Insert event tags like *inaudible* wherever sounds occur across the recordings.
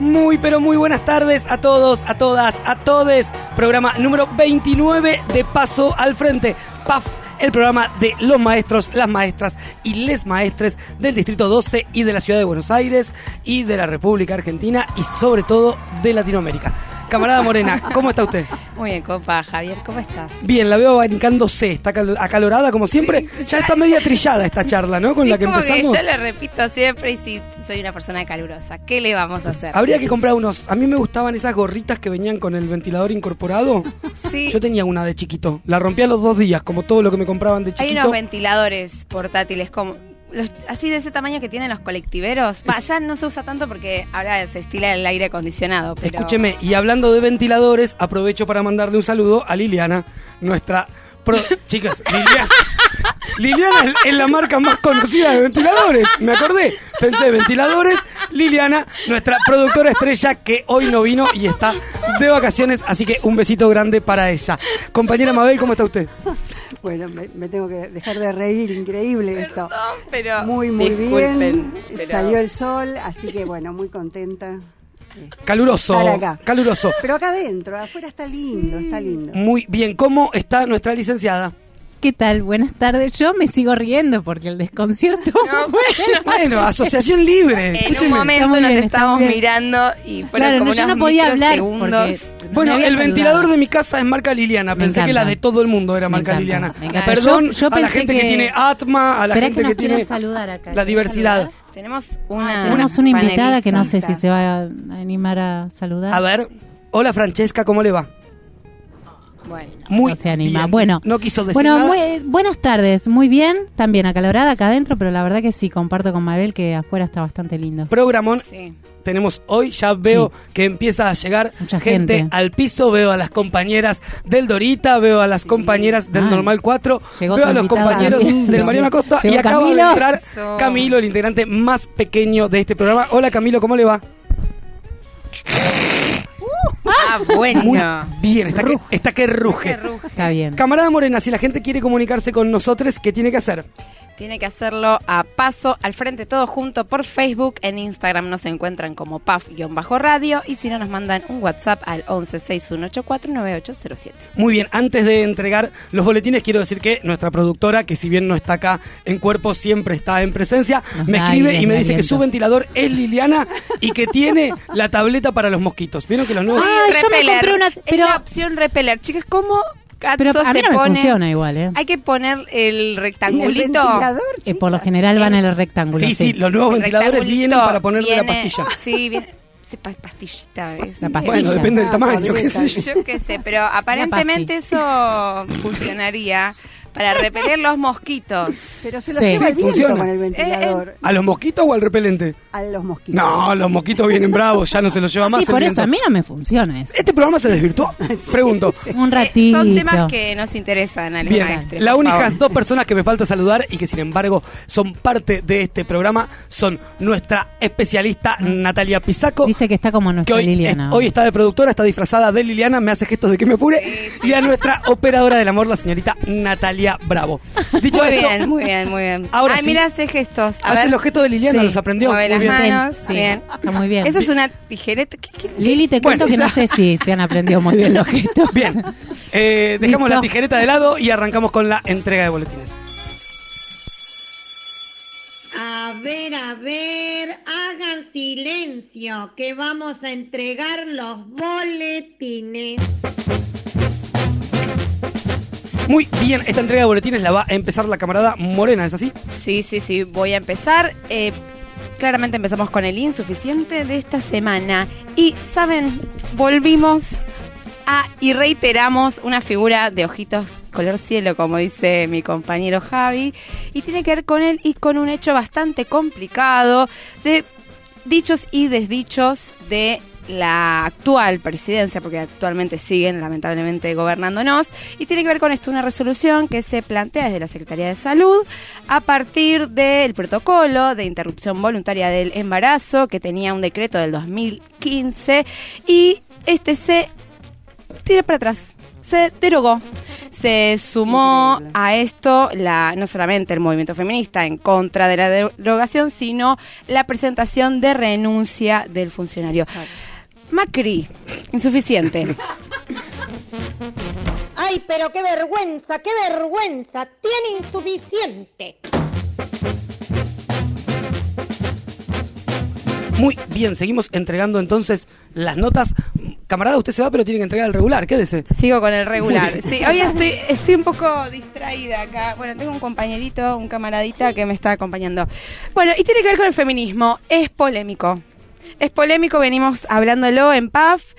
Muy, pero muy buenas tardes a todos, a todas, a todes. Programa número 29 de Paso al Frente. PAF, el programa de los maestros, las maestras y les maestres del Distrito 12 y de la Ciudad de Buenos Aires y de la República Argentina y sobre todo de Latinoamérica. Camarada Morena, ¿cómo está usted? Muy bien, compa. Javier, ¿cómo estás? Bien, la veo abanicándose, está cal- acalorada como siempre. ya está media trillada esta charla, ¿no? Con la que como empezamos. yo le repito siempre y sí, soy una persona calurosa. ¿Qué le vamos a hacer? Habría que comprar unos. A mí me gustaban esas gorritas que venían con el ventilador incorporado. Sí, Yo tenía una de chiquito. La rompí a los dos días, como todo lo que me compraban de hay chiquito. unos ventiladores portátiles como los- así de ese tamaño que tienen los colectiveros. Va, ya no se usa tanto porque ahora se estila el aire acondicionado. Pero... Escúcheme, y hablando de ventiladores, aprovecho para mandarle un saludo a Liliana, nuestra. Pro... Chicas, Liliana. *laughs* Liliana es, la marca más conocida de ventiladores. Me acordé. Pensé, ventiladores. Liliana, nuestra productora estrella que hoy no vino y está de vacaciones. Así que un besito grande para ella. Compañera Mabel, ¿cómo está usted? Bueno, me, me tengo que dejar de reír, increíble esto. Pero Muy, muy bien. pero- Salió el sol, así que bueno, muy contenta. Caluroso. Acá. Caluroso. Pero acá adentro, afuera está lindo, está lindo. Muy bien. ¿Cómo está nuestra licenciada? ¿Qué tal? Buenas tardes. Yo me sigo riendo porque el desconcierto. *laughs* No, bueno. Bueno, asociación libre. En un momento Está muy nos bien, estamos mirando y fueron claro, como no, yo no podía hablar no Bueno, el ventilador de mi casa es marca Liliana. Pensé que la de todo el mundo era marca encanta, Liliana. Perdón Yo- yo a la gente que... que- tiene atma, a la gente que tiene saludar acá. la diversidad. Tenemos una, Ah, Tenemos una invitada que no sé si se va a animar a saludar. A ver, hola Francesca, ¿cómo le va? Bueno. Muy no se anima. bien. Bueno, no quiso decir bueno, nada. muy- buenas tardes. Muy bien, también acalorada acá adentro, pero la verdad que sí, comparto con Mabel que afuera está bastante lindo. Programón Sí. tenemos hoy, ya veo que empieza a llegar Mucha gente, gente. al piso, veo a las compañeras del Dorita, veo a las compañeras del Ah. Normal 4, Llegó veo a los compañeros también. del Mariano Costa y acaba de entrar. Camilo, el integrante más pequeño de este programa. Hola Camilo, ¿cómo le va? Ah, bueno. Muy bien, está que, está que ruge. Está bien. Camarada Morena, si la gente quiere comunicarse con nosotros, ¿qué tiene que hacer? Tiene que hacerlo a paso al frente todo junto por Facebook. En Instagram nos encuentran como paf-radio y si no nos mandan un WhatsApp al 1161849807. Muy bien, antes de entregar los boletines, quiero decir que nuestra productora, que si bien no está acá en cuerpo, siempre está en presencia, Nos me escribe y me dice que su ventilador es Liliana y que tiene la tableta para los mosquitos. ¿Vieron que los nuevos... Ah, yo me compré una- Es pero- la opción repeler. Chicas, ¿cómo Pero a mí se no me pone? funciona igual, ¿eh? Hay que poner el el rectangulito. ventilador, Eh, por lo general van en el rectángulo. Sí, sí, los nuevos El ventiladores vienen para ponerle la pastilla. *laughs* Sí, viene. pastillita. es- La pastilla. Bueno, depende del Ah, tamaño. qué tableta. sé yo. Yo qué sé, pero aparentemente eso funcionaría para repeler los mosquitos. Pero se lo Sí. lleva Sí, el viento funciona. con el ventilador ¿A los mosquitos o al repelente? a los mosquitos. No, los mosquitos vienen bravos, ya no se los lleva más. Sí, el por viento. eso a mí no me funciona eso. ¿Este programa se desvirtuó? *laughs* Pregunto. Un Eh, ratito. Son temas que nos interesan a los Bien, las por únicas favor. dos personas que me falta saludar y que sin embargo son parte de este programa son nuestra especialista Natalia Pisaco, Dice que está como que nuestra hoy, Liliana. es- hoy está de productora, está disfrazada de Liliana, me hace gestos de que me apure, y a nuestra operadora del amor, la señorita Natalia Bravo. Dicho Muy esto, bien, muy bien, muy bien. Ahora Ay, sí. mira, hace gestos. A hace ver, los gestos de Liliana, Sí. los aprendió. mueve Muy las bien. manos. Sí, bien. está muy bien. Esa es una tijereta. ¿Qué- qué- Lili, te cuento Bueno. que no sé si se han aprendido muy bien los gestos. Bien, Eh, dejamos Listo. la tijereta de lado y arrancamos con la entrega de boletines. A ver, a ver, hagan silencio, que vamos a entregar los boletines. Muy bien, esta entrega de boletines la va a empezar la camarada Morena, ¿es así? Sí, sí, sí, voy a empezar. Eh, claramente empezamos con el insuficiente de esta semana. Y, ¿saben? Volvimos a y reiteramos una figura de ojitos color cielo, como dice mi compañero Javi. Y tiene que ver con él y con un hecho bastante complicado de dichos y desdichos de la actual presidencia, porque actualmente siguen lamentablemente gobernándonos, y tiene que ver con esto, una resolución que se plantea desde la Secretaría de Salud a partir del protocolo de interrupción voluntaria del embarazo que tenía un decreto del 2015 y este se tira para atrás, se derogó. Se sumó Increíble. a esto la no solamente el movimiento feminista en contra de la derogación, sino la presentación de renuncia del funcionario. Macri, insuficiente. Ay, pero qué vergüenza, qué vergüenza. Tiene insuficiente. Muy bien, seguimos entregando entonces las notas. Camarada, usted se va, pero tiene que entregar el regular. Quédese. Sigo con el regular. Sí, hoy estoy, estoy un poco distraída acá. Bueno, tengo un compañerito, un camaradita que me está acompañando. Bueno, y tiene que ver con el feminismo. Es polémico. Es polémico, venimos hablándolo en PAF.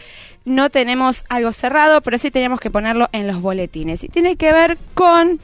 No tenemos algo cerrado, pero sí tenemos que ponerlo en los boletines. Y tiene que ver con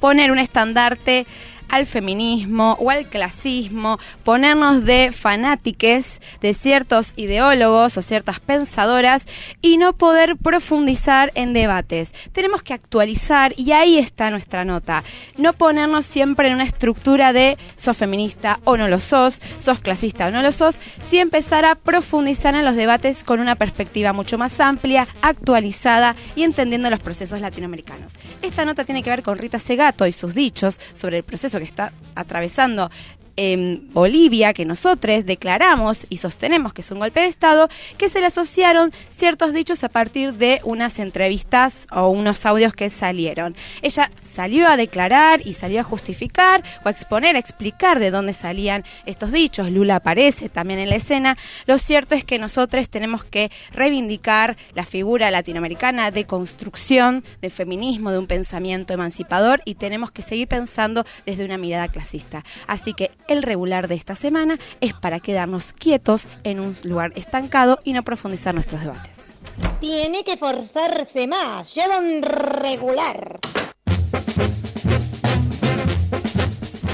poner un estandarte al feminismo o al clasismo, ponernos de fanátiques de ciertos ideólogos o ciertas pensadoras y no poder profundizar en debates. Tenemos que actualizar y ahí está nuestra nota. No ponernos siempre en una estructura de sos feminista o no lo sos, sos clasista o no lo sos, sí empezar a profundizar en los debates con una perspectiva mucho más amplia, actualizada y entendiendo los procesos latinoamericanos. Esta nota tiene que ver con Rita Segato y sus dichos sobre el proceso que está atravesando en Bolivia, que nosotros declaramos y sostenemos que es un golpe de Estado, que se le asociaron ciertos dichos a partir de unas entrevistas o unos audios que salieron. Ella salió a declarar y salió a justificar o a exponer, a explicar de dónde salían estos dichos. Lula aparece también en la escena. Lo cierto es que nosotros tenemos que reivindicar la figura latinoamericana de construcción, de feminismo, de un pensamiento emancipador y tenemos que seguir pensando desde una mirada clasista. Así que el regular de esta semana es para quedarnos quietos en un lugar estancado y no profundizar nuestros debates. Tiene que forzarse más. Lleva un regular.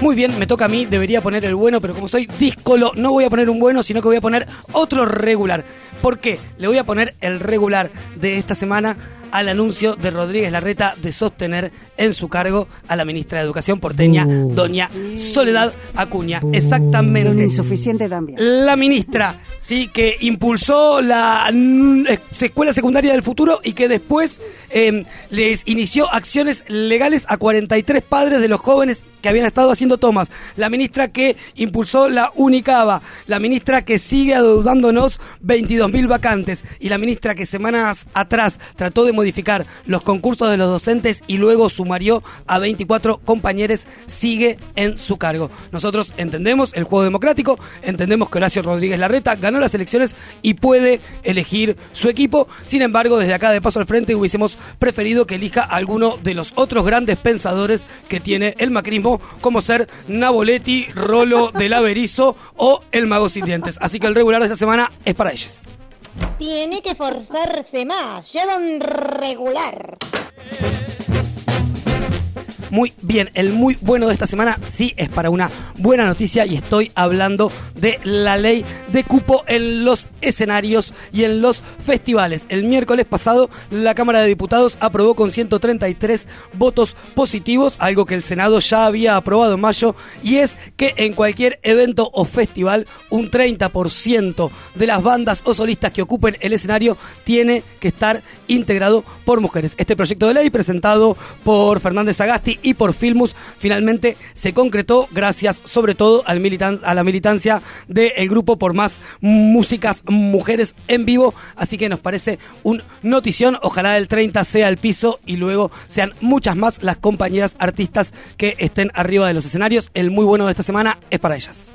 Muy bien, me toca a mí, debería poner el bueno, pero como soy díscolo, no voy a poner un bueno, sino que voy a poner otro regular. ¿Por qué? Le voy a poner el regular de esta semana al anuncio de Rodríguez Larreta de sostener en su cargo a la ministra de Educación porteña, doña Soledad Acuña. Exactamente. insuficiente también. La ministra, sí, que impulsó la mm, eh, escuela secundaria del futuro y que después eh, les inició acciones legales a 43 padres de los jóvenes que habían estado haciendo tomas. La ministra que impulsó la Unicaba. La ministra que sigue adeudándonos 22.000 vacantes. Y la ministra que semanas atrás trató de modificar los concursos de los docentes y luego sumarió a 24 compañeros, sigue en su cargo. Nosotros entendemos el juego democrático, entendemos que Horacio Rodríguez Larreta ganó las elecciones y puede elegir su equipo. Sin embargo, desde acá de paso al frente hubiésemos preferido que elija a alguno de los otros grandes pensadores que tiene el macrismo, como ser Naboletti, Rolo del Averizo o el Mago Sin Dientes. Así que el regular de esta semana es para ellos. Tiene que forzarse más. Lleva un regular. Muy bien, el muy bueno de esta semana sí es para una buena noticia y estoy hablando de la ley de cupo en los escenarios y en los festivales. El miércoles pasado la Cámara de Diputados aprobó con 133 votos positivos, algo que el Senado ya había aprobado en mayo, y es que en cualquier evento o festival un 30% de las bandas o solistas que ocupen el escenario tiene que estar integrado por mujeres. Este proyecto de ley presentado por Fernández Agasti y por Filmus finalmente se concretó gracias sobre todo al militan a la militancia del grupo por más músicas mujeres en vivo, así que nos parece un notición, ojalá el 30 sea el piso y luego sean muchas más las compañeras artistas que estén arriba de los escenarios. El muy bueno de esta semana es para ellas.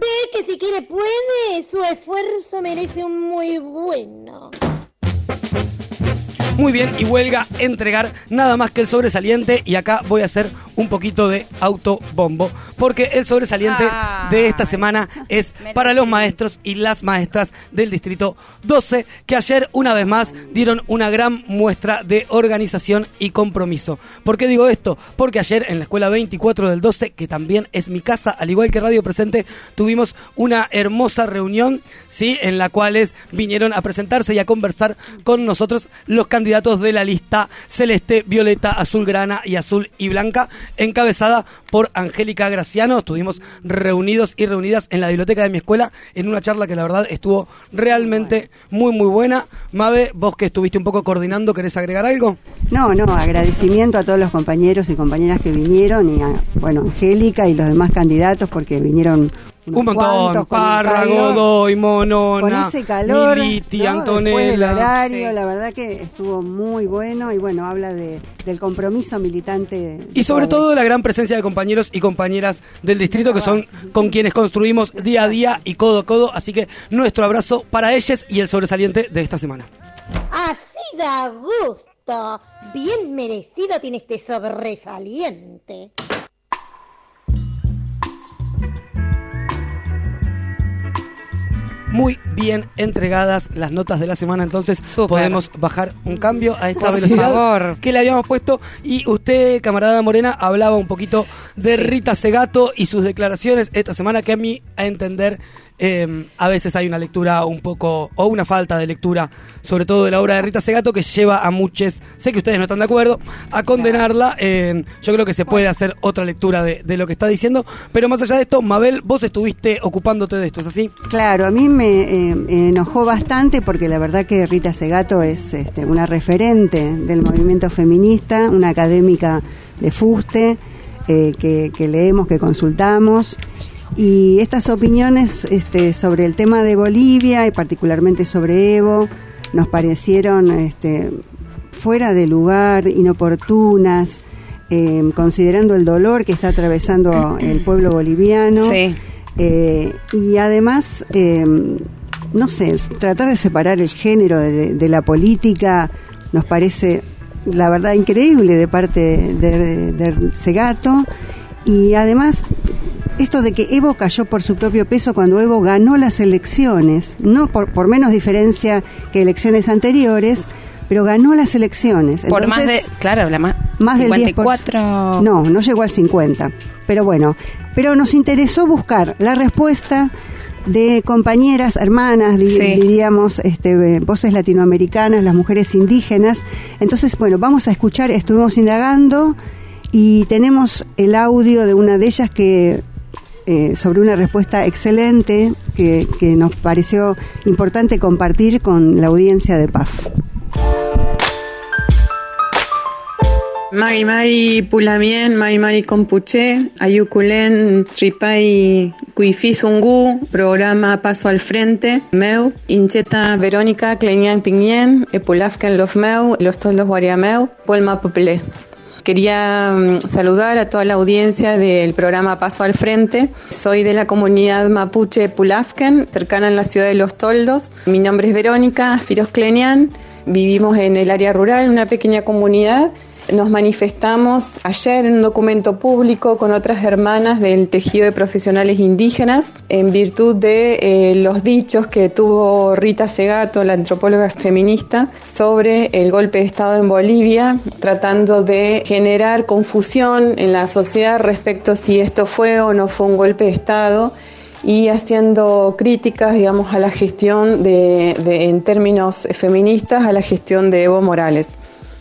Ve que si quiere puede. Su esfuerzo merece un muy bueno. Muy bien, y huelga entregar nada más que el sobresaliente. Y acá voy a hacer un poquito de autobombo. Porque el sobresaliente Ah, de esta semana es *laughs* para los maestros y las maestras del distrito 12, que ayer una vez más dieron una gran muestra de organización y compromiso. ¿Por qué digo esto? Porque ayer en la escuela 24 del 12, que también es mi casa, al igual que Radio Presente, tuvimos una hermosa reunión, ¿sí? En la cual vinieron a presentarse y a conversar con nosotros los candidatos de la lista celeste, violeta, azul grana y azul y blanca. Encabezada por Angélica Graciano. Estuvimos reunidos y reunidas en la biblioteca de mi escuela en una charla que la verdad estuvo realmente muy, muy buena. Mabe, vos que estuviste un poco coordinando, ¿querés agregar algo? No, no, agradecimiento a todos los compañeros y compañeras que vinieron y a, bueno, Angélica y los demás candidatos porque vinieron Un montón, Parra, calor. Godoy, Monona, con ese calor, Militi, ¿no? Después del Antonella. horario, Sí. la verdad que estuvo muy bueno y bueno, habla de, del compromiso militante. de Y sobre todo la gran presencia de compañeros y compañeras del distrito que son con quienes construimos día a día y codo a codo. Así que nuestro abrazo para ellos y el sobresaliente de esta semana. Así da gusto. Bien merecido tiene este sobresaliente. Muy bien entregadas las notas de la semana, entonces podemos bajar un cambio a esta Por velocidad favor. que le habíamos puesto. Y usted, camarada Morena, hablaba un poquito de Sí. Rita Segato y sus declaraciones esta semana, que a mí, a entender, eh, a veces hay una lectura un poco, o una falta de lectura, sobre todo de la obra de Rita Segato, que lleva a muchos, sé que ustedes no están de acuerdo, a condenarla. Eh, yo creo que se puede hacer otra lectura de, de lo que está diciendo, pero más allá de esto, Mabel, vos estuviste ocupándote de esto, ¿es así? Claro, a mí me eh, enojó bastante porque la verdad que Rita Segato es este, una referente del movimiento feminista, una académica de fuste eh, que, que leemos, que consultamos. Y estas opiniones este, sobre el tema de Bolivia y particularmente sobre Evo nos parecieron este, fuera de lugar, inoportunas, eh, considerando el dolor que está atravesando el pueblo boliviano. Sí. Eh, y además, eh, no sé, tratar de separar el género de, de la política nos parece, la verdad, increíble de parte de, de Segato. Y además, esto de que Evo cayó por su propio peso cuando Evo ganó las elecciones, no por, por menos diferencia que elecciones anteriores, pero ganó las elecciones. Por más de. Claro, la más. más del 54. 10%. No, no llegó al 50. Pero bueno, pero nos interesó buscar la respuesta de compañeras, hermanas, di- Sí. diríamos, este, eh, voces latinoamericanas, las mujeres indígenas. Entonces, bueno, vamos a escuchar, estuvimos indagando y tenemos el audio de una de ellas que eh, sobre una respuesta excelente que, que nos pareció importante compartir con la audiencia de PAF. Mari Mari Pulamien, Mari Mari Compuche, Ayuculen, Tripai Cuifizungu, programa Paso al Frente, Meu, Incheta Verónica, Clenian Piñen, Epulafken Los Meu, Los Toldos Guariameu, Polma Popele. Quería mm, saludar a toda la audiencia del programa Paso al Frente. Soy de la comunidad mapuche Pulafken, cercana en la ciudad de Los Toldos. Mi nombre es Verónica Firos Clenian. Vivimos en el área rural, una pequeña comunidad. Nos manifestamos ayer en un documento público con otras hermanas del tejido de profesionales indígenas en virtud de eh, los dichos que tuvo Rita Segato, la antropóloga feminista, sobre el golpe de Estado en Bolivia, tratando de generar confusión en la sociedad respecto si esto fue o no fue un golpe de Estado y haciendo críticas, digamos, a la gestión de, de- en términos feministas, a la gestión de Evo Morales.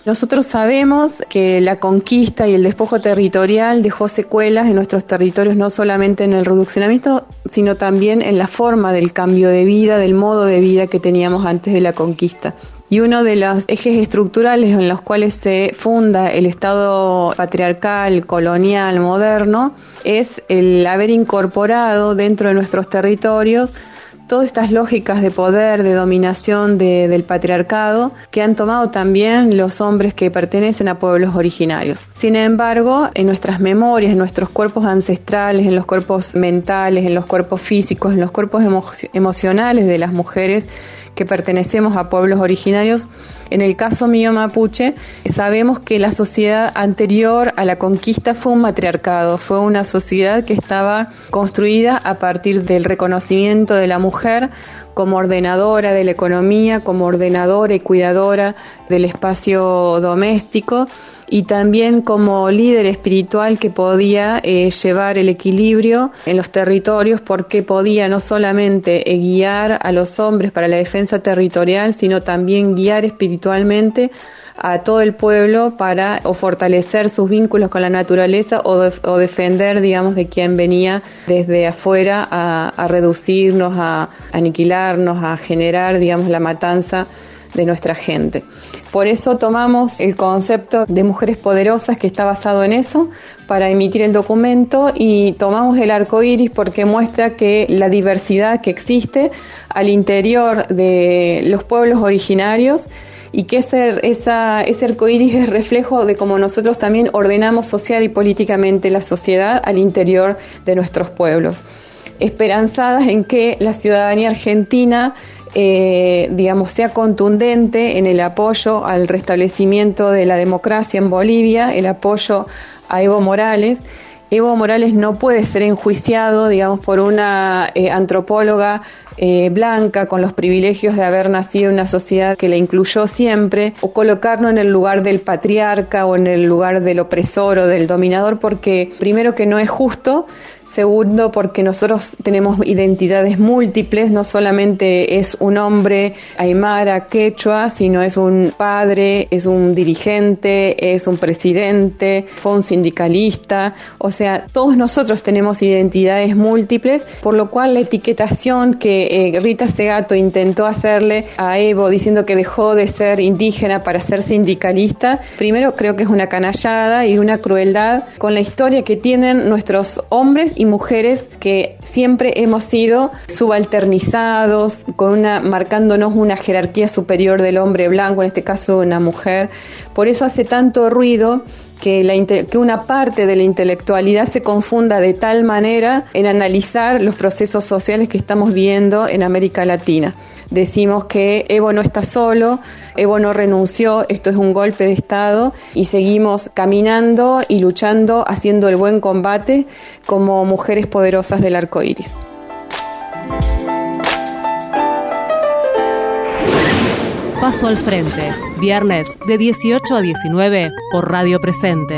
Nosotros sabemos que la conquista y el despojo territorial dejó secuelas en nuestros territorios, no solamente en el reduccionamiento, sino también en la forma del cambio de vida, del modo de vida que teníamos antes de la conquista. Y uno de los ejes estructurales en los cuales se funda el Estado patriarcal, colonial, moderno, es el haber incorporado dentro de nuestros territorios todas estas lógicas de poder, de dominación de- del patriarcado que han tomado también los hombres que pertenecen a pueblos originarios. Sin embargo, en nuestras memorias, en nuestros cuerpos ancestrales, en los cuerpos mentales, en los cuerpos físicos, en los cuerpos emo- emocionales de las mujeres que pertenecemos a pueblos originarios, en el caso mío mapuche, sabemos que la sociedad anterior a la conquista fue un matriarcado, fue una sociedad que estaba construida a partir del reconocimiento de la mujer como ordenadora de la economía, como ordenadora y cuidadora del espacio doméstico y también como líder espiritual que podía eh, llevar el equilibrio en los territorios porque podía no solamente eh, guiar a los hombres para la defensa territorial, sino también guiar espiritualmente a todo el pueblo para o fortalecer sus vínculos con la naturaleza o, o defender, digamos, de quien venía desde afuera a, a reducirnos, a aniquilarnos, a generar, digamos, la matanza de nuestra gente. Por eso tomamos el concepto de mujeres poderosas que está basado en eso para emitir el documento y tomamos el arco iris porque muestra que la diversidad que existe al interior de los pueblos originarios y que ese, ese arco iris es reflejo de cómo nosotros también ordenamos social y políticamente la sociedad al interior de nuestros pueblos. Esperanzadas en que la ciudadanía argentina eh, digamos, sea contundente en el apoyo al restablecimiento de la democracia en Bolivia, el apoyo a Evo Morales. Evo Morales no puede ser enjuiciado, digamos, por una eh, antropóloga eh, blanca con los privilegios de haber nacido en una sociedad que la incluyó siempre, o colocarlo en el lugar del patriarca o en el lugar del opresor o del dominador, porque primero que no es justo, Segundo, porque nosotros tenemos identidades múltiples, no solamente es un hombre aymara, quechua, sino es un padre, es un dirigente, es un presidente, fue un sindicalista. O sea, todos nosotros tenemos identidades múltiples, por lo cual la etiquetación que eh, Rita Segato intentó hacerle a Evo diciendo que dejó de ser indígena para ser sindicalista, primero creo que es una canallada y una crueldad con la historia que tienen nuestros hombres y mujeres que siempre hemos sido subalternizados, con una, marcándonos una jerarquía superior del hombre blanco, en este caso una mujer. Por eso hace tanto ruido que, la, que una parte de la intelectualidad se confunda de tal manera en analizar los procesos sociales que estamos viendo en América Latina. Decimos que Evo no está solo, Evo no renunció, esto es un golpe de Estado y seguimos caminando y luchando, haciendo el buen combate como mujeres poderosas del arco iris. Paso al frente, viernes de 18 a 19 por Radio Presente.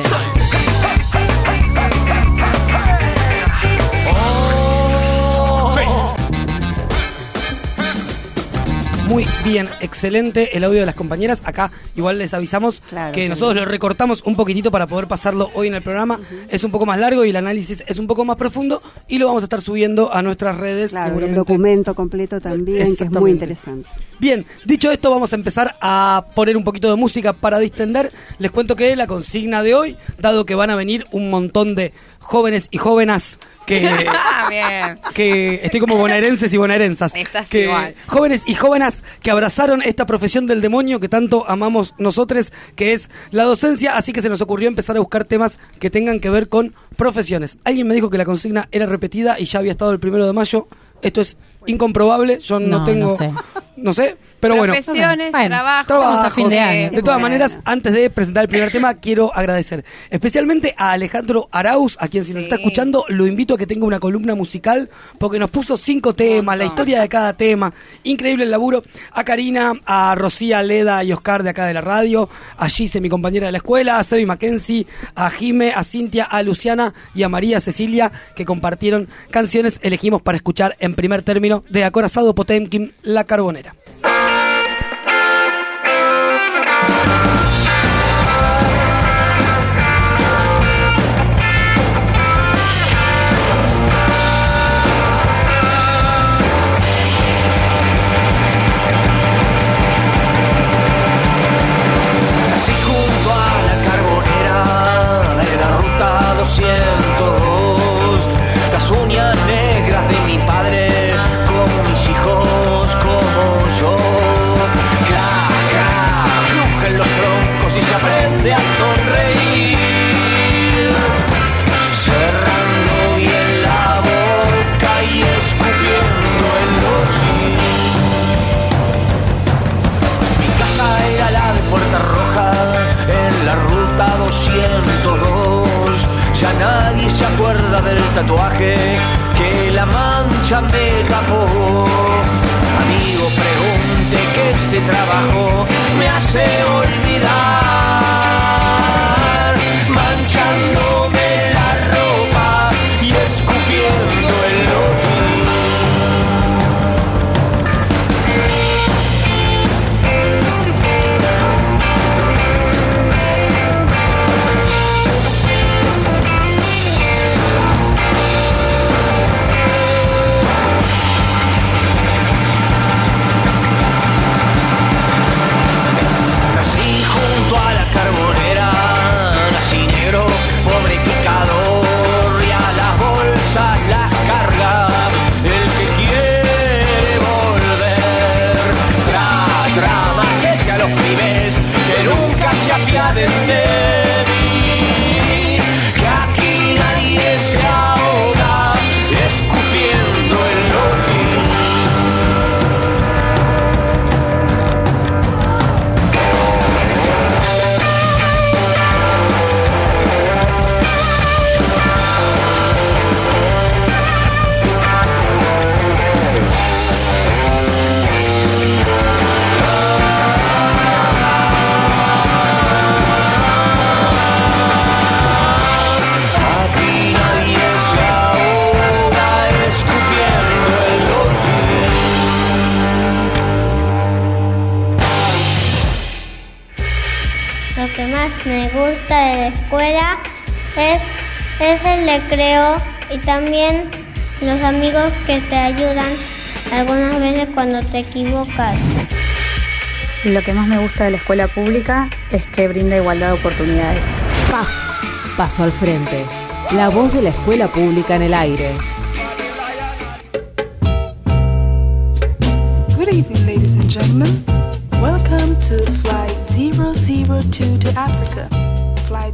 Muy bien, excelente el audio de las compañeras. Acá igual les avisamos Claro, que nosotros bien. lo recortamos un poquitito para poder pasarlo hoy en el programa. Es un poco más largo y el análisis es un poco más profundo y lo vamos a estar subiendo a nuestras redes. Claro, el documento completo también, que es muy interesante. Bien, dicho esto, vamos a empezar a poner un poquito de música para distender. Les cuento que la consigna de hoy, dado que van a venir un montón de jóvenes y jóvenes que, *laughs* bien. que estoy como bonaerenses y bonaerensas. *laughs* Estás que igual. Jóvenes y jóvenes que abrazaron esta profesión del demonio que tanto amamos nosotros, que es la docencia, así que se nos ocurrió empezar a buscar temas que tengan que ver con profesiones. Alguien me dijo que la consigna era repetida y ya había estado el primero de mayo. Esto es incomprobable, yo no, No, tengo... no sé. no sé, pero bueno. Profesiones, Bueno, trabajo. Trabajo. a fin de año. De todas maneras, antes de presentar el primer tema, quiero agradecer especialmente a Alejandro Arauz, a quien si nos está escuchando, lo invito a que tenga una columna musical, porque nos puso cinco temas, la historia de cada tema, increíble el laburo. A Karina, a Rocía Leda y Oscar de acá de la radio, a Gise, mi compañera de la escuela, a Sebi Mackenzie, a Jime, a Cintia, a Luciana y a María Cecilia, que compartieron canciones elegimos para escuchar en primer término de Acorazado Potemkin, La Carbonera. Ya nadie se acuerda del tatuaje que la mancha me tapó. Amigo, pregunte que ese trabajo me hace olvidar manchándome que te ayudan algunas veces cuando te equivocas. Lo que más me gusta de la escuela pública es que brinda igualdad de oportunidades. PAF, Paso al Frente. La voz de la escuela pública en el aire. Good evening, ladies and gentlemen. Welcome to Flight 002 to Africa.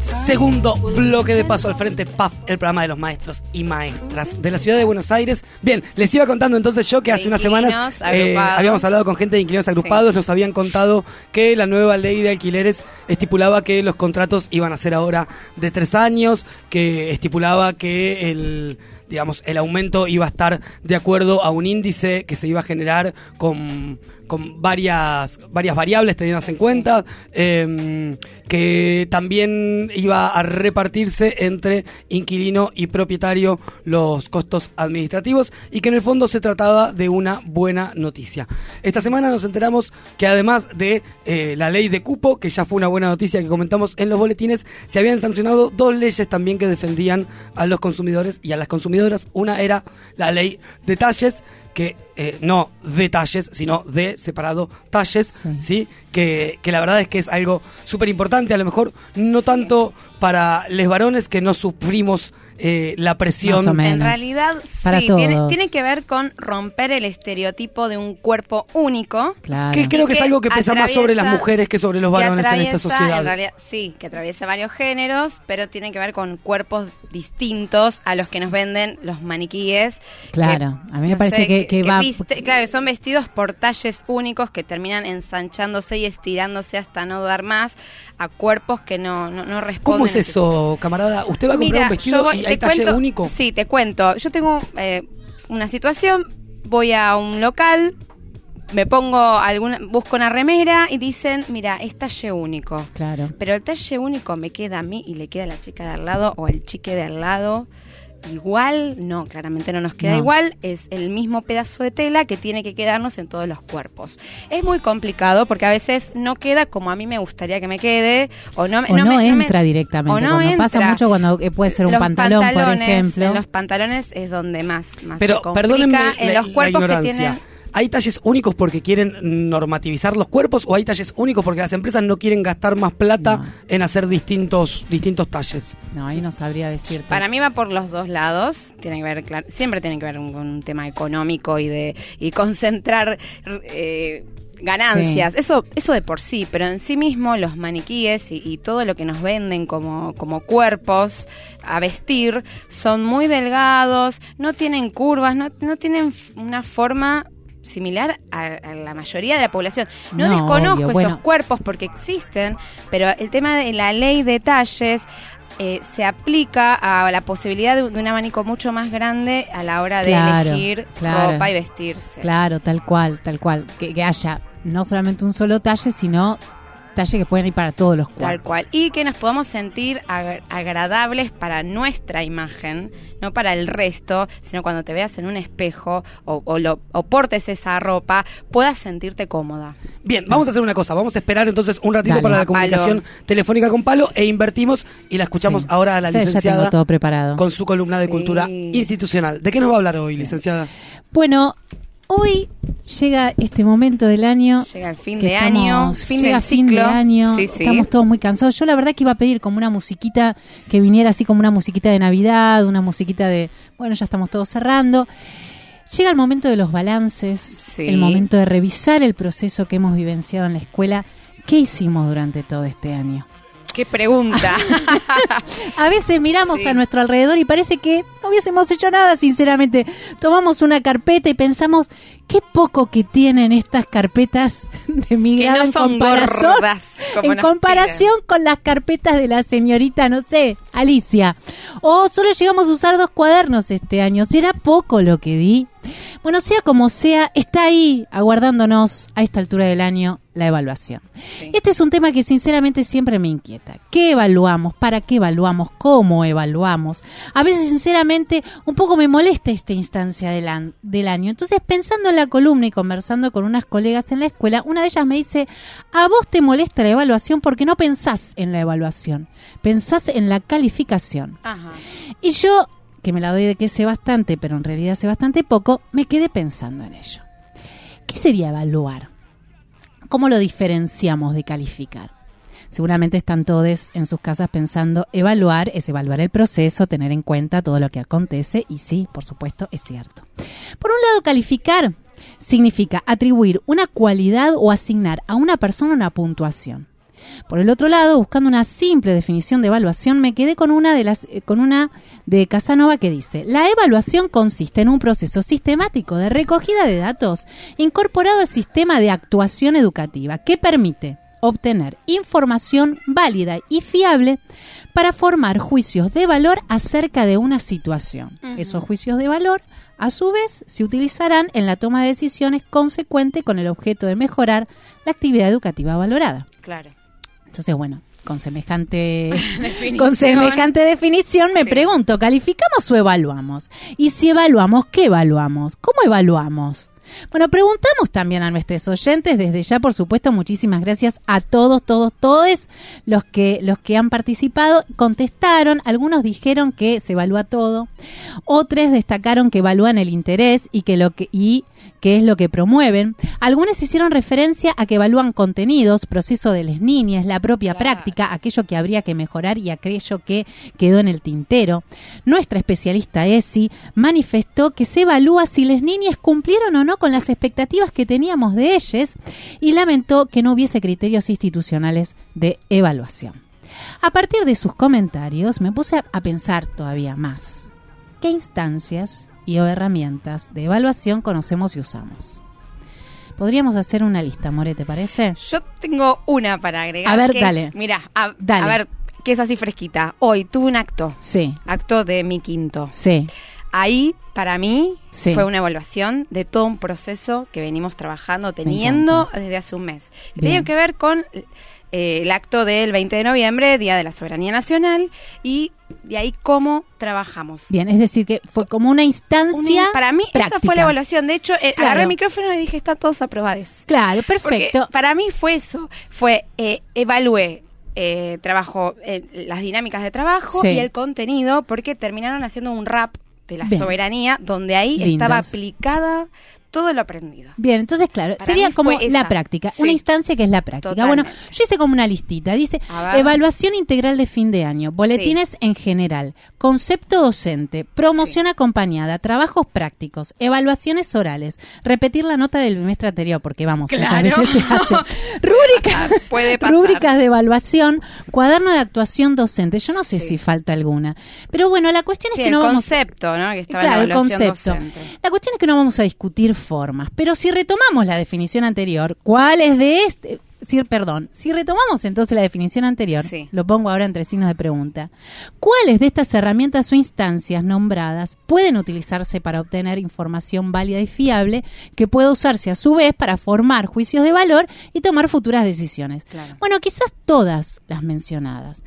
Segundo bloque de paso al frente, PAF, el programa de los maestros y maestras de la ciudad de Buenos Aires. Bien, les iba contando entonces yo que hace unas semanas eh, habíamos hablado con gente de inquilinos agrupados, nos habían contado que la nueva ley de alquileres estipulaba que los contratos iban a ser ahora de tres años, que estipulaba que el digamos, el aumento iba a estar de acuerdo a un índice que se iba a generar con, con varias, varias variables tenidas en cuenta, eh, que también iba a repartirse entre inquilino y propietario los costos administrativos y que en el fondo se trataba de una buena noticia. Esta semana nos enteramos que además de eh, la ley de cupo, que ya fue una buena noticia que comentamos en los boletines, se habían sancionado dos leyes también que defendían a los consumidores y a las consumidoras. Una era la ley de talles, que eh, no de talles, sino de separado talles, sí. Que, que la verdad es que es algo súper importante, a lo mejor no tanto para les varones que no sufrimos eh, la presión. Más o menos. En realidad, Para sí, tiene, todos. tiene que ver con romper el estereotipo de un cuerpo único. Claro. Que creo que es algo que pesa más sobre las mujeres que sobre los varones en esta sociedad. en realidad, sí, que atraviesa varios géneros, pero tiene que ver con cuerpos distintos a los que nos venden los maniquíes. Claro, a mí me no parece sé, que, que va... viste- claro, que son vestidos por talles únicos que terminan ensanchándose y estirándose hasta no dar más a cuerpos que no, no, no responden. ¿Cómo es eso, camarada? ¿Usted va a comprar Mira, un vestido yo voy- hay te cuento- único? Sí, te cuento. Yo tengo eh, una situación, voy a un local, me pongo alguna, busco una remera y dicen, mira, es talle único. Claro. Pero el talle único me queda a mí y le queda a la chica de al lado o al chique de al lado. Igual, no, claramente no nos queda No. igual, es el mismo pedazo de tela que tiene que quedarnos en todos los cuerpos. Es muy complicado porque a veces no queda como a mí me gustaría que me quede o no, O no, me- me- entra directamente. o no cuando pasa entra. mucho cuando eh, puede ser un Los pantalón, por ejemplo. En los pantalones es donde más, más Pero se complica. perdónenme en la, los la cuerpos que ignorancia. tienen ¿Hay talles únicos porque quieren normativizar los cuerpos o hay talles únicos porque las empresas no quieren gastar más plata en hacer distintos, distintos talles? No, ahí no sabría decirte. Para mí va por los dos lados. Tiene que ver, siempre tiene que ver con un tema económico y de y concentrar eh, ganancias. Sí. Eso, eso de por sí, pero en sí mismo los maniquíes y, y todo lo que nos venden como, como cuerpos a vestir son muy delgados, no tienen curvas, no, no tienen una forma similar a, a la mayoría de la población. No, No, desconozco obvio, esos cuerpos porque existen, pero el tema de la ley de talles eh, se aplica a la posibilidad de, un- de un abanico mucho más grande a la hora de Claro, elegir claro. ropa y vestirse. Claro, tal cual, tal cual. Que, que haya no solamente un solo talle, sino detalle que pueden ir para todos los cuerpos. Tal cual. Y que nos podamos sentir ag- agradables para nuestra imagen, no para el resto, sino cuando te veas en un espejo o, o lo, o portes esa ropa, puedas sentirte cómoda. Bien, vamos a hacer una cosa. Vamos a esperar entonces un ratito Dale. para la Palo. comunicación telefónica con Palo e invertimos y la escuchamos Sí. ahora a la Sí, ya licenciada tengo todo preparado. con su columna de Sí. cultura institucional. ¿De qué nos va a hablar hoy, licenciada? Bueno, hoy llega este momento del año. Llega el fin de estamos- año, fin llega del fin de año, Sí, sí. estamos todos muy cansados. Yo la verdad que iba a pedir como una musiquita que viniera así como una musiquita de Navidad, una musiquita de, bueno, ya estamos todos cerrando. Llega el momento de los balances, Sí. el momento de revisar el proceso que hemos vivenciado en la escuela. ¿Qué hicimos durante todo este año? Qué pregunta. *laughs* A veces miramos Sí. a nuestro alrededor y parece que no hubiésemos hecho nada, sinceramente. Tomamos una carpeta y pensamos, qué poco que tienen estas carpetas *laughs* de mi Que grado no en son comparación, gordas, en comparación con las carpetas de la señorita, no sé, Alicia. O solo llegamos a usar dos cuadernos este año. ¿Será poco lo que di? Bueno, sea como sea, está ahí aguardándonos a esta altura del año la evaluación. Sí. Este es un tema que sinceramente siempre me inquieta. ¿Qué evaluamos? ¿Para qué evaluamos? ¿Cómo evaluamos? A veces sinceramente un poco me molesta esta instancia del, del año. Entonces pensando en la columna y conversando con unas colegas en la escuela, una de ellas me dice, a vos te molesta la evaluación porque no pensás en la evaluación, pensás en la calificación. Ajá. Y yo, que me la doy de que sé bastante, pero en realidad sé bastante poco, me quedé pensando en ello. ¿Qué sería evaluar? ¿Cómo lo diferenciamos de calificar? Seguramente están todos en sus casas pensando, evaluar es evaluar el proceso, tener en cuenta todo lo que acontece, y sí, por supuesto, es cierto. Por un lado, calificar significa atribuir una cualidad o asignar a una persona una puntuación. Por el otro lado, buscando una simple definición de evaluación, me quedé con una de las eh, con una de Casanova que dice: "La evaluación consiste en un proceso sistemático de recogida de datos incorporado al sistema de actuación educativa que permite obtener información válida y fiable para formar juicios de valor acerca de una situación. Esos juicios de valor, a su vez, se utilizarán en la toma de decisiones consecuente con el objeto de mejorar la actividad educativa valorada. Claro. Entonces, bueno, con semejante *laughs* Definición. con semejante definición me Sí. pregunto, ¿calificamos o evaluamos? Y si evaluamos, ¿qué evaluamos? ¿Cómo evaluamos? Bueno, preguntamos también a nuestros oyentes, desde ya, por supuesto, muchísimas gracias a todos, todos, todos los que, los que han participado, contestaron, algunos dijeron que se evalúa todo, otros destacaron que evalúan el interés y que lo que, y qué es lo que promueven. Algunos hicieron referencia a que evalúan contenidos, proceso de las niñas, la propia Claro. práctica, aquello que habría que mejorar y aquello que quedó en el tintero. Nuestra especialista ESI manifestó que se evalúa si las niñas cumplieron o no con las expectativas que teníamos de ellas y lamentó que no hubiese criterios institucionales de evaluación. A partir de sus comentarios me puse a pensar todavía más. ¿Qué instancias y o herramientas de evaluación conocemos y usamos? Podríamos hacer una lista, More, ¿te parece? Yo tengo una para agregar. A ver, que es- dale. mira, a, Dale. a ver, que es así fresquita. Hoy tuve un acto. Sí, Acto de mi quinto. sí, Ahí, para mí, Sí. fue una evaluación de todo un proceso que venimos trabajando, teniendo desde hace un mes. Que tenía que ver con eh, el acto del 20 de noviembre, Día de la Soberanía Nacional, y de ahí cómo trabajamos. bien, es decir, que fue como una instancia. Para mí, esa fue la evaluación. De hecho, eh, Claro. agarré el micrófono y dije, están todos aprobados. Claro, Porque perfecto. para mí fue eso. Fue, eh, evalué eh, trabajo, eh, las dinámicas de trabajo Sí. y el contenido, porque terminaron haciendo un rap de la Bien. soberanía, donde ahí Lindos. estaba aplicada todo lo aprendido. Bien, entonces, claro, Para sería como la práctica, Sí. una instancia que es la práctica. Totalmente. Bueno, yo hice como una listita. Dice, evaluación integral de fin de año, boletines en general, concepto docente, promoción acompañada, trabajos prácticos, evaluaciones orales, repetir la nota del bimestre anterior, porque vamos, muchas Claro. veces se hace. *laughs* Rúbricas, puede pasar. rúbricas de evaluación, cuaderno de actuación docente. Yo no sé si falta alguna. Pero bueno, la cuestión es que el no vamos concepto, ¿no? Que estaba Claro, el concepto. docente. La cuestión es que no vamos a discutir formas, pero si retomamos la definición anterior, ¿cuáles de este, si, perdón, si retomamos entonces la definición anterior, Sí. lo pongo ahora entre signos de pregunta. ¿Cuáles de estas herramientas o instancias nombradas pueden utilizarse para obtener información válida y fiable que pueda usarse a su vez para formar juicios de valor y tomar futuras decisiones? Claro. Bueno, quizás todas las mencionadas.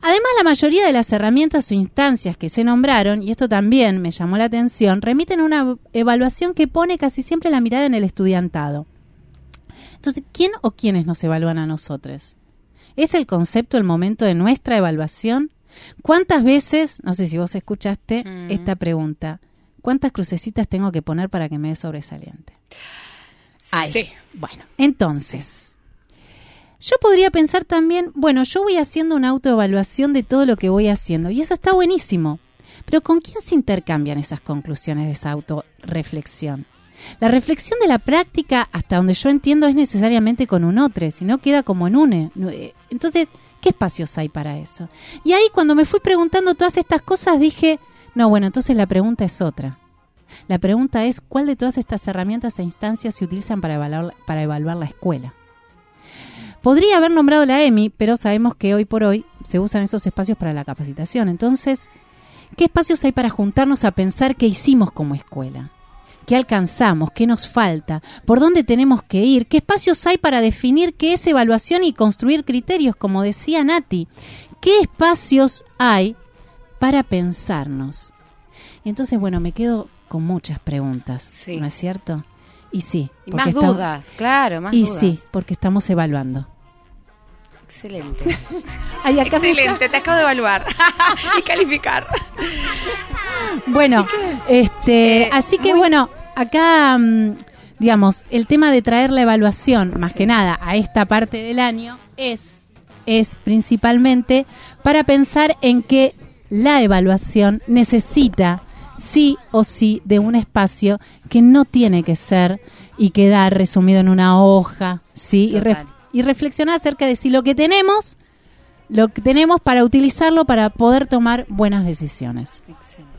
Además, la mayoría de las herramientas o instancias que se nombraron, y esto también me llamó la atención, remiten a una evaluación que pone casi siempre la mirada en el estudiantado. Entonces, ¿quién o quiénes nos evalúan a nosotros? ¿Es el concepto el momento de nuestra evaluación? ¿Cuántas veces, no sé si vos escuchaste Mm. esta pregunta, cuántas crucecitas tengo que poner para que me dé sobresaliente? Ay, Sí. Bueno, entonces, yo podría pensar también, bueno, yo voy haciendo una autoevaluación de todo lo que voy haciendo y eso está buenísimo. Pero ¿con quién se intercambian esas conclusiones de esa autorreflexión? La reflexión de la práctica, hasta donde yo entiendo, es necesariamente con un otro, si no queda como en une. No, eh, Entonces, ¿qué espacios hay para eso? Y ahí cuando me fui preguntando todas estas cosas dije, no, bueno, entonces la pregunta es otra. La pregunta es, ¿cuál de todas estas herramientas e instancias se utilizan para evaluar, para evaluar la escuela? Podría haber nombrado la EMI, pero sabemos que hoy por hoy se usan esos espacios para la capacitación. Entonces, ¿qué espacios hay para juntarnos a pensar qué hicimos como escuela? ¿Qué alcanzamos? ¿Qué nos falta? ¿Por dónde tenemos que ir? ¿Qué espacios hay para definir qué es evaluación y construir criterios, como decía Nati? ¿Qué espacios hay para pensarnos? Y entonces, bueno, me quedo con muchas preguntas, Sí. ¿no es cierto? Y sí. Y más estamos- dudas, claro, más Y dudas. sí, porque estamos evaluando. Excelente. *laughs* Ay, acá me- Excelente, te acabo de evaluar *laughs* y calificar. Bueno, este, Eh, así que muy- bueno, acá, mm, digamos, el tema de traer la evaluación, más que nada, a esta parte del año, es, es principalmente para pensar en que la evaluación necesita sí o sí de un espacio que no tiene que ser y quedar resumido en una hoja, ¿sí? Y. y reflexionar acerca de si lo que tenemos, lo que tenemos para utilizarlo para poder tomar buenas decisiones.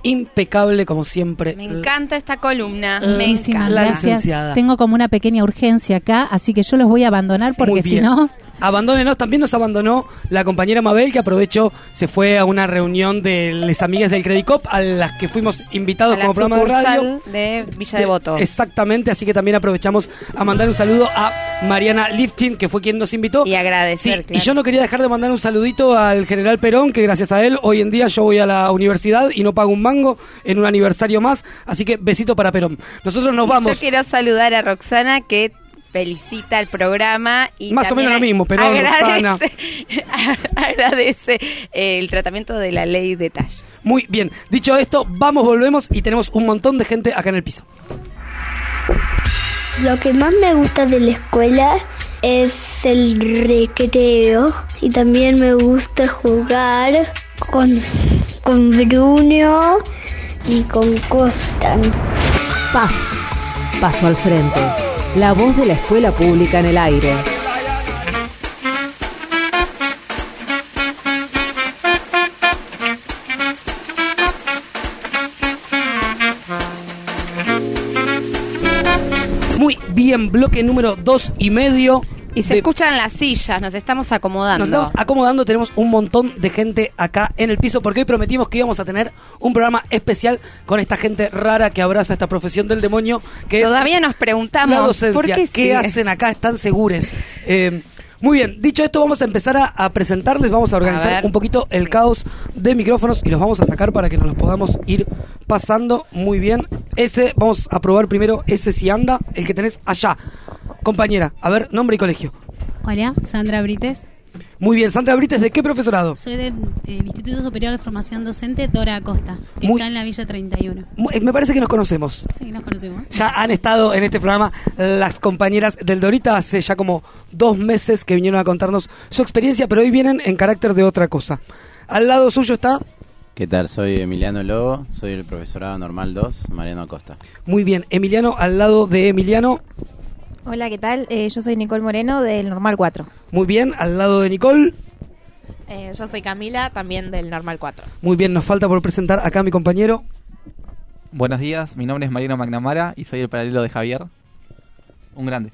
Impecable como siempre. Me encanta esta columna, me Muchísimas gracias. licenciada. Tengo como una pequeña urgencia acá, así que yo los voy a abandonar Muy porque si no, Abandónenos, también nos abandonó la compañera Mabel, que aprovechó, se fue a una reunión de les amigues del Credicop, a las que fuimos invitados A como programa de radio. de Villa Devoto. Exactamente, así que también aprovechamos a mandar un saludo a Mariana Lifchin, que fue quien nos invitó. Y agradecer, Sí, claro. Y yo no quería dejar de mandar un saludito al general Perón, que gracias a él hoy en día yo voy a la universidad y no pago un mango en un aniversario más. Así que besito para Perón. Nosotros nos vamos. Yo quiero saludar a Roxana que felicita el programa y Más o menos lo mismo, pero agradece, *laughs* agradece el tratamiento de la ley de talla. Muy bien. Dicho esto, vamos, volvemos y tenemos un montón de gente acá en el piso. Lo que más me gusta de la escuela es el recreo y también me gusta jugar con, con Bruno y con Costan. PAF. Paso al frente. La voz de la escuela pública en el aire. Muy bien, bloque número dos y medio. Y se de- escuchan las sillas, nos estamos acomodando. Nos estamos acomodando, tenemos un montón de gente acá en el piso porque hoy prometimos que íbamos a tener un programa especial con esta gente rara que abraza esta profesión del demonio que Todavía nos la preguntamos docencia. por qué, hacen acá? ¿Están seguros? Eh, muy bien, dicho esto vamos a empezar a, a presentarles, vamos a organizar un poquito el caos de micrófonos y los vamos a sacar para que nos los podamos ir pasando muy bien. Ese, vamos a probar primero ese si anda, el que tenés allá. Compañera, a ver, nombre y colegio. Hola, Sandra Brites. Muy bien, Sandra Brites, ¿de qué profesorado? Soy del Instituto Superior de Formación Docente Dora Acosta, que Muy- está en la Villa 31. Mu- eh, Me parece que nos conocemos. Sí, nos conocemos. Ya han estado en este programa las compañeras del Dorita hace ya como dos meses que vinieron a contarnos su experiencia, pero hoy vienen en carácter de otra cosa. Al lado suyo está, ¿Qué tal? Soy Emiliano Lobo, soy el profesorado normal 2, Mariano Acosta. muy bien, Emiliano, al lado de Emiliano, Hola, ¿qué tal? Eh, yo soy Nicole Moreno del Normal 4. muy bien, al lado de Nicole, Eh, yo soy Camila, también del Normal 4. muy bien, nos falta por presentar acá a mi compañero. Buenos días, mi nombre es Mariano McNamara y soy el paralelo de Javier. Un grande.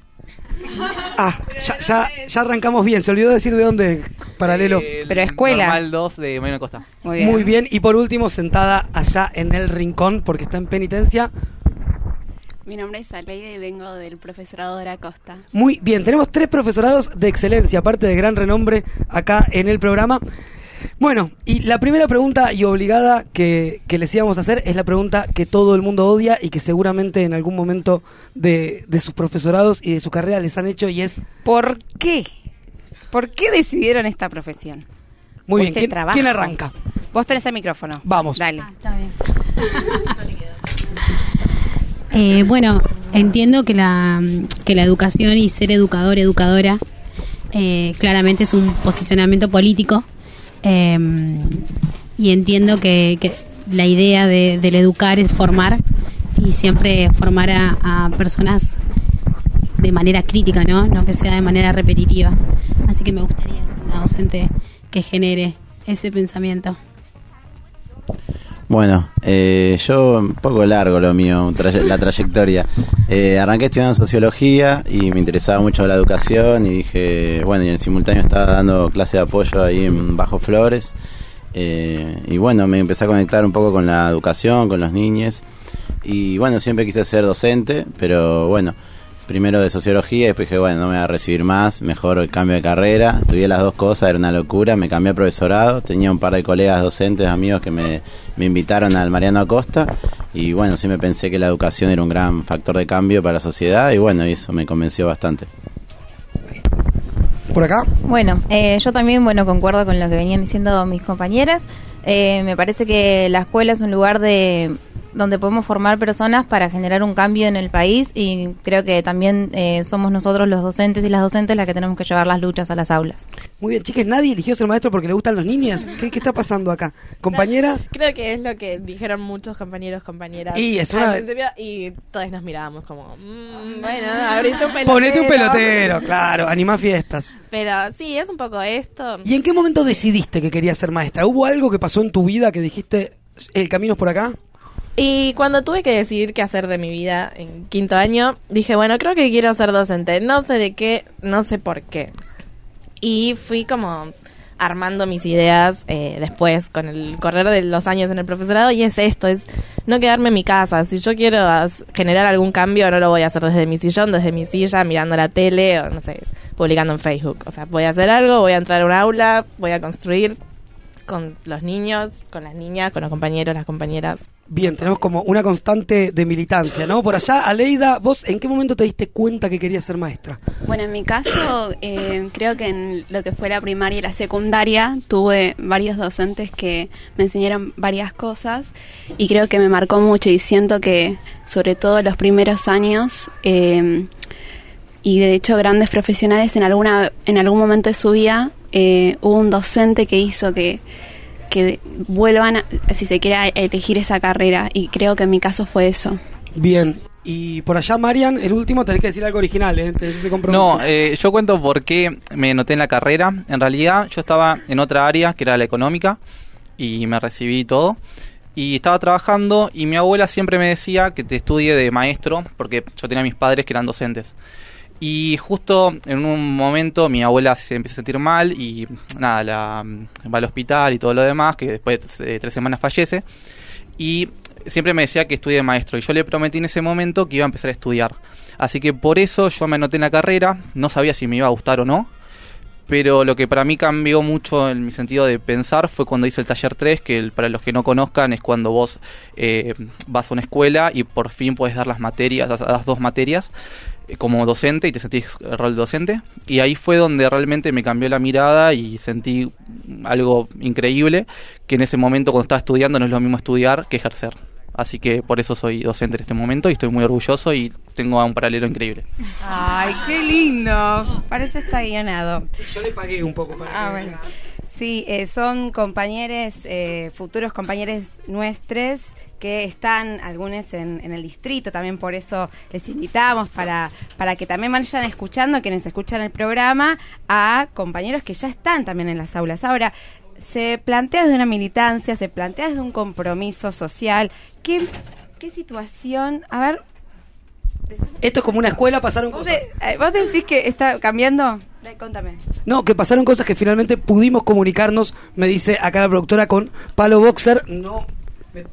Ah, ya, ya, ya arrancamos bien. Se olvidó decir de dónde, paralelo. El Pero escuela. Normal 2 de Mariano Costa. Muy bien. Muy bien. Y por último, sentada allá en el rincón, porque está en penitencia. Mi nombre es Aleida y vengo del profesorado de la Costa. Muy bien, tenemos tres profesorados de excelencia, aparte de gran renombre, acá en el programa. Bueno, y la primera pregunta y obligada que, que les íbamos a hacer es la pregunta que todo el mundo odia y que seguramente en algún momento de, de sus profesorados y de su carrera les han hecho y es... ¿Por qué? ¿Por qué decidieron esta profesión? Muy ¿O bien, este ¿quién, arranca? Vos tenés el micrófono. Vamos. Dale. *laughs* Eh, bueno, entiendo que la, que la educación y ser educador, educadora, eh, claramente es un posicionamiento político. eh, y entiendo que, que la idea de, del educar es formar y siempre formar a, a personas de manera crítica, ¿no? No que sea de manera repetitiva. Así que me gustaría ser una docente que genere ese pensamiento. Bueno, eh, yo un poco largo lo mío, la trayectoria. Eh, arranqué estudiando sociología y me interesaba mucho la educación y dije, bueno, y en simultáneo estaba dando clase de apoyo ahí en Bajo Flores. Eh, y bueno, me empecé a conectar un poco con la educación, con los niños. Y bueno, siempre quise ser docente, pero bueno, primero de sociología y después dije, bueno, no me voy a recibir más, mejor el cambio de carrera. Estudié las dos cosas, era una locura, me cambié a profesorado, tenía un par de colegas docentes, amigos que me, me invitaron al Mariano Acosta y bueno, siempre pensé que la educación era un gran factor de cambio para la sociedad y bueno, y eso me convenció bastante. ¿Por acá? Bueno, eh, yo también, bueno, concuerdo con lo que venían diciendo mis compañeras. Eh, me parece que la escuela es un lugar de donde podemos formar personas para generar un cambio en el país y creo que también eh, somos nosotros los docentes y las docentes las que tenemos que llevar las luchas a las aulas. Muy bien, chicas, nadie eligió ser maestro porque le gustan los niños. *laughs* ¿Qué, qué está pasando acá? Compañera, Creo que es lo que dijeron muchos compañeros, compañeras. Y es al una- principio, y todos nos mirábamos como, "Mm, bueno, *laughs* abriste un pelotero. ponete un pelotero, claro, animá fiestas. Pero sí, es un poco esto. ¿Y en qué momento decidiste que querías ser maestra? ¿Hubo algo que pasó en tu vida que dijiste, el camino es por acá? Y cuando tuve que decidir qué hacer de mi vida en quinto año, dije, bueno, creo que quiero ser docente. No sé de qué, no sé por qué. Y fui como armando mis ideas eh, después con el correr de los años en el profesorado y es esto, es no quedarme en mi casa. Si yo quiero generar algún cambio, no lo voy a hacer desde mi sillón, desde mi silla, mirando la tele o no sé, publicando en Facebook. O sea, voy a hacer algo, voy a entrar a un aula, voy a construir con los niños, con las niñas, con los compañeros, las compañeras. Bien, tenemos como una constante de militancia, ¿no? Por allá, Aleida, ¿vos en qué momento te diste cuenta que querías ser maestra? Bueno, en mi caso, eh, creo que en lo que fue la primaria y la secundaria tuve varios docentes que me enseñaron varias cosas y creo que me marcó mucho y siento que sobre todo los primeros años eh, y de hecho grandes profesionales en alguna en algún momento de su vida eh, hubo un docente que hizo que que vuelvan, a- si se quiere, a elegir esa carrera y creo que en mi caso fue eso. Bien, y por allá, Marian, el último, tenés que decir algo original, ¿eh? Ese compromiso. No, eh, yo cuento por qué me anoté en la carrera. En realidad yo estaba en otra área, que era la económica, y me recibí y todo. Y estaba trabajando y mi abuela siempre me decía que te estudie de maestro, porque yo tenía mis padres que eran docentes. Y justo en un momento mi abuela se empieza a sentir mal y nada, la, va al hospital y todo lo demás, que después de tres semanas fallece. Y siempre me decía que estudie de maestro. Y yo le prometí en ese momento que iba a empezar a estudiar. Así que por eso yo me anoté en la carrera. No sabía si me iba a gustar o no. Pero lo que para mí cambió mucho en mi sentido de pensar fue cuando hice el taller 3, que para los que no conozcan es cuando vos eh, vas a una escuela y por fin puedes dar las materias, das, das dos materias eh, como docente y te sentís el rol de docente. Y ahí fue donde realmente me cambió la mirada y sentí algo increíble, que en ese momento cuando estaba estudiando no es lo mismo estudiar que ejercer. Así que por eso soy docente en este momento y estoy muy orgulloso y tengo un paralelo increíble. Ay, qué lindo. Parece está guionado. yo le pagué un poco para Ah, que- bueno. Sí, eh, son compañeros, eh, futuros compañeros nuestros que están algunos en, en el distrito, también por eso les invitamos para, para que también vayan escuchando, quienes escuchan el programa, a compañeros que ya están también en las aulas. Ahora, se plantea desde una militancia, se plantea desde un compromiso social. ¿Qué, qué situación? A ver, Esto es como una escuela, pasaron ¿Vos, cosas. de- eh, vos decís que está cambiando? Contame. No, que pasaron cosas que finalmente pudimos comunicarnos, me dice acá la productora con Palo Boxer. No me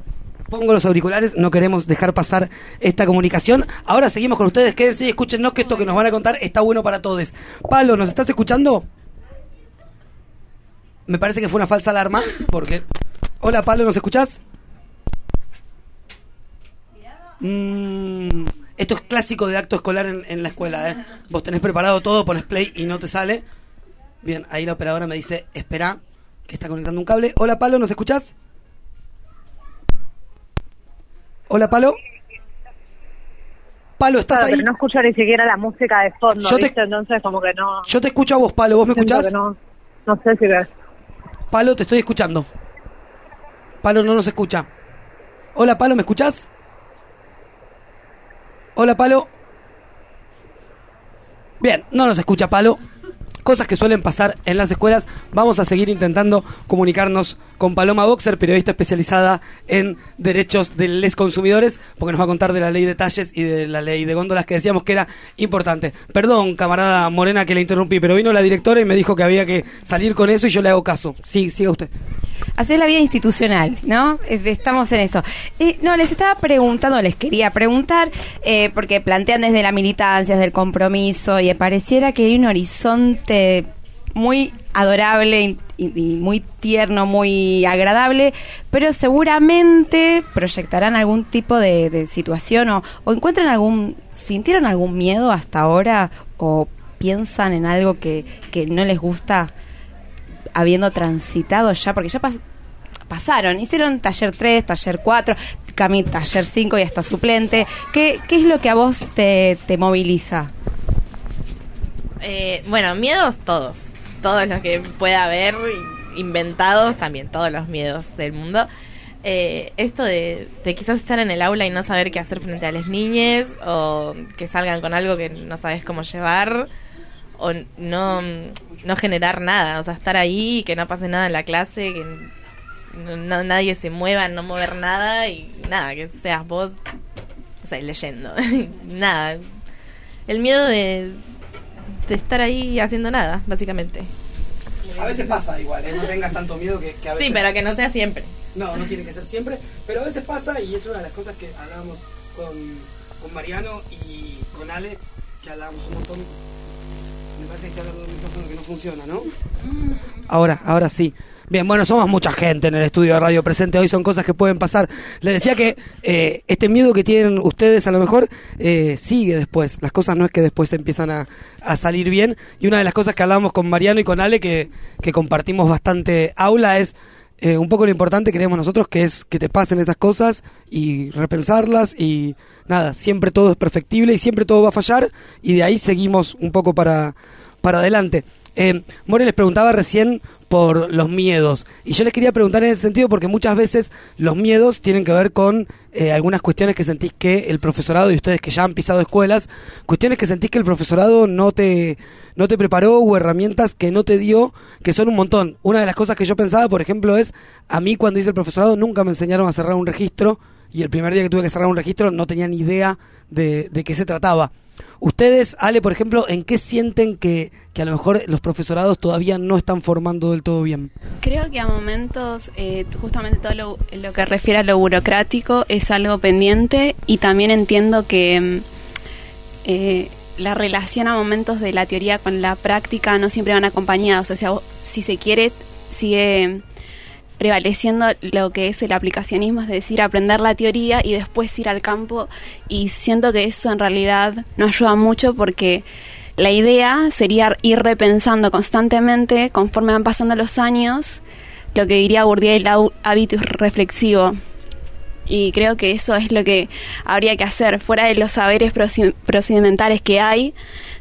pongo los auriculares, no queremos dejar pasar esta comunicación. Ahora seguimos con ustedes, quédense y escúchenos que esto que nos van a contar está bueno para todos. Palo, ¿nos estás escuchando? Me parece que fue una falsa alarma, porque... Hola, Palo, ¿nos escuchás? Mm, esto es clásico de acto escolar en, la escuela, ¿eh? Vos tenés preparado todo, pones play y no te sale. Bien, ahí la operadora me dice, espera, que está conectando un cable. Hola, Palo, ¿nos escuchás? Hola, Palo. Palo, ¿estás Claro, ahí? pero no escucho ni siquiera la música de fondo, Yo te-. Entonces como que no... Yo te escucho a vos, Palo, ¿vos me escuchás? No, no sé si ves. Palo, te estoy escuchando. Palo no nos escucha. Hola, Palo, ¿me escuchás? Hola, Palo. Bien, no nos escucha Palo. Cosas que suelen pasar en las escuelas. Vamos a seguir intentando comunicarnos con Paloma Boxer, periodista especializada en derechos de los consumidores, porque nos va a contar de la ley de talles y de la ley de góndolas que decíamos que era importante. Perdón, camarada Morena, que le interrumpí, pero vino la directora y me dijo que había que salir con eso y yo le hago caso. Sí, siga usted. Así es la vida institucional, ¿no? Es- Estamos en eso. No, les estaba preguntando, les quería preguntar, eh, porque plantean desde la militancia, desde el compromiso, y pareciera que hay un horizonte muy adorable y, muy tierno, muy agradable, pero seguramente proyectarán algún tipo de, situación o, o encuentran algún, sintieron algún miedo hasta ahora o piensan en algo que, que no les gusta habiendo transitado ya, porque ya pas- pasaron, hicieron taller 3, taller 4, Cami taller 5 y hasta suplente. ¿Qué, qué es lo que a vos te, te moviliza? Eh, bueno, miedos todos. Todos los que pueda haber, inventados también, todos los miedos del mundo. Eh, esto de, quizás estar en el aula y no saber qué hacer frente a las niñas, o que salgan con algo que no sabes cómo llevar, o no, no generar nada, o sea, estar ahí que no pase nada en la clase, que no- nadie se mueva, no mover nada y nada, que seas vos, o sea, leyendo, *laughs* nada. El miedo de, de estar ahí haciendo nada, básicamente. A veces pasa igual, ¿eh? no tengas tanto miedo que, que a veces... Sí, pero que no sea siempre. No, no tiene que ser siempre, pero a veces pasa y es una de las cosas que hablábamos con, con Mariano y con Ale, que hablábamos un montón. Me parece que está micrófono que no funciona, ¿no? Ahora, ahora sí. Bien, bueno, somos mucha gente en el estudio de radio presente hoy, son cosas que pueden pasar. Les decía que eh, este miedo que tienen ustedes a lo mejor eh, sigue después. Las cosas no es que después empiezan a, a salir bien. Y una de las cosas que hablábamos con Mariano y con Ale, que, que compartimos bastante aula, es eh, un poco lo importante creemos nosotros que es que te pasen esas cosas y repensarlas y nada, siempre todo es perfectible y siempre todo va a fallar y de ahí seguimos un poco para, para adelante. Eh, More les preguntaba recién por los miedos y yo les quería preguntar en ese sentido porque muchas veces los miedos tienen que ver con eh, algunas cuestiones que sentís que el profesorado y ustedes que ya han pisado escuelas, cuestiones que sentís que el profesorado no te no te preparó o herramientas que no te dio, que son un montón. Una de las cosas que yo pensaba, por ejemplo, es a mí cuando hice el profesorado nunca me enseñaron a cerrar un registro y el primer día que tuve que cerrar un registro no tenía ni idea de, de qué se trataba. Ustedes, Ale, por ejemplo, ¿en qué sienten que, que a lo mejor los profesorados todavía no están formando del todo bien? Creo que a momentos, eh, justamente todo lo, que refiere a lo burocrático es algo pendiente y también entiendo que mm, eh, la relación a momentos de la teoría con la práctica no siempre van acompañados. O sea, si se quiere, sigue prevaleciendo lo que es el aplicacionismo, es decir, aprender la teoría y después ir al campo. Y siento que eso en realidad no ayuda mucho porque la idea sería ir repensando constantemente, conforme van pasando los años, lo que diría Bourdieu el hábitus reflexivo. Y creo que eso es lo que habría que hacer. Fuera de los saberes procedimentales que hay,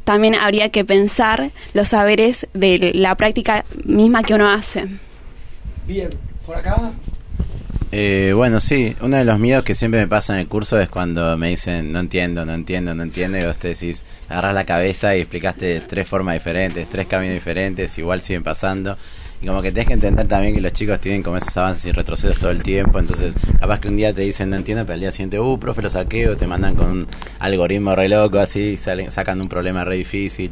también habría que pensar los saberes de la práctica misma que uno hace. Bien, por acá. Eh, bueno, sí, uno de los miedos que siempre me pasa en el curso es cuando me dicen no entiendo, no entiendo, no entiendo, y vos te decís, agarras la cabeza y explicaste tres formas diferentes, tres caminos diferentes, igual siguen pasando. Y como que tenés que entender también que los chicos tienen como esos avances y retrocesos todo el tiempo. Entonces, capaz que un día te dicen no entiendo, pero al día siguiente, uh, profe, lo saqué, o te mandan con un algoritmo re loco, así, salen, sacan un problema re difícil.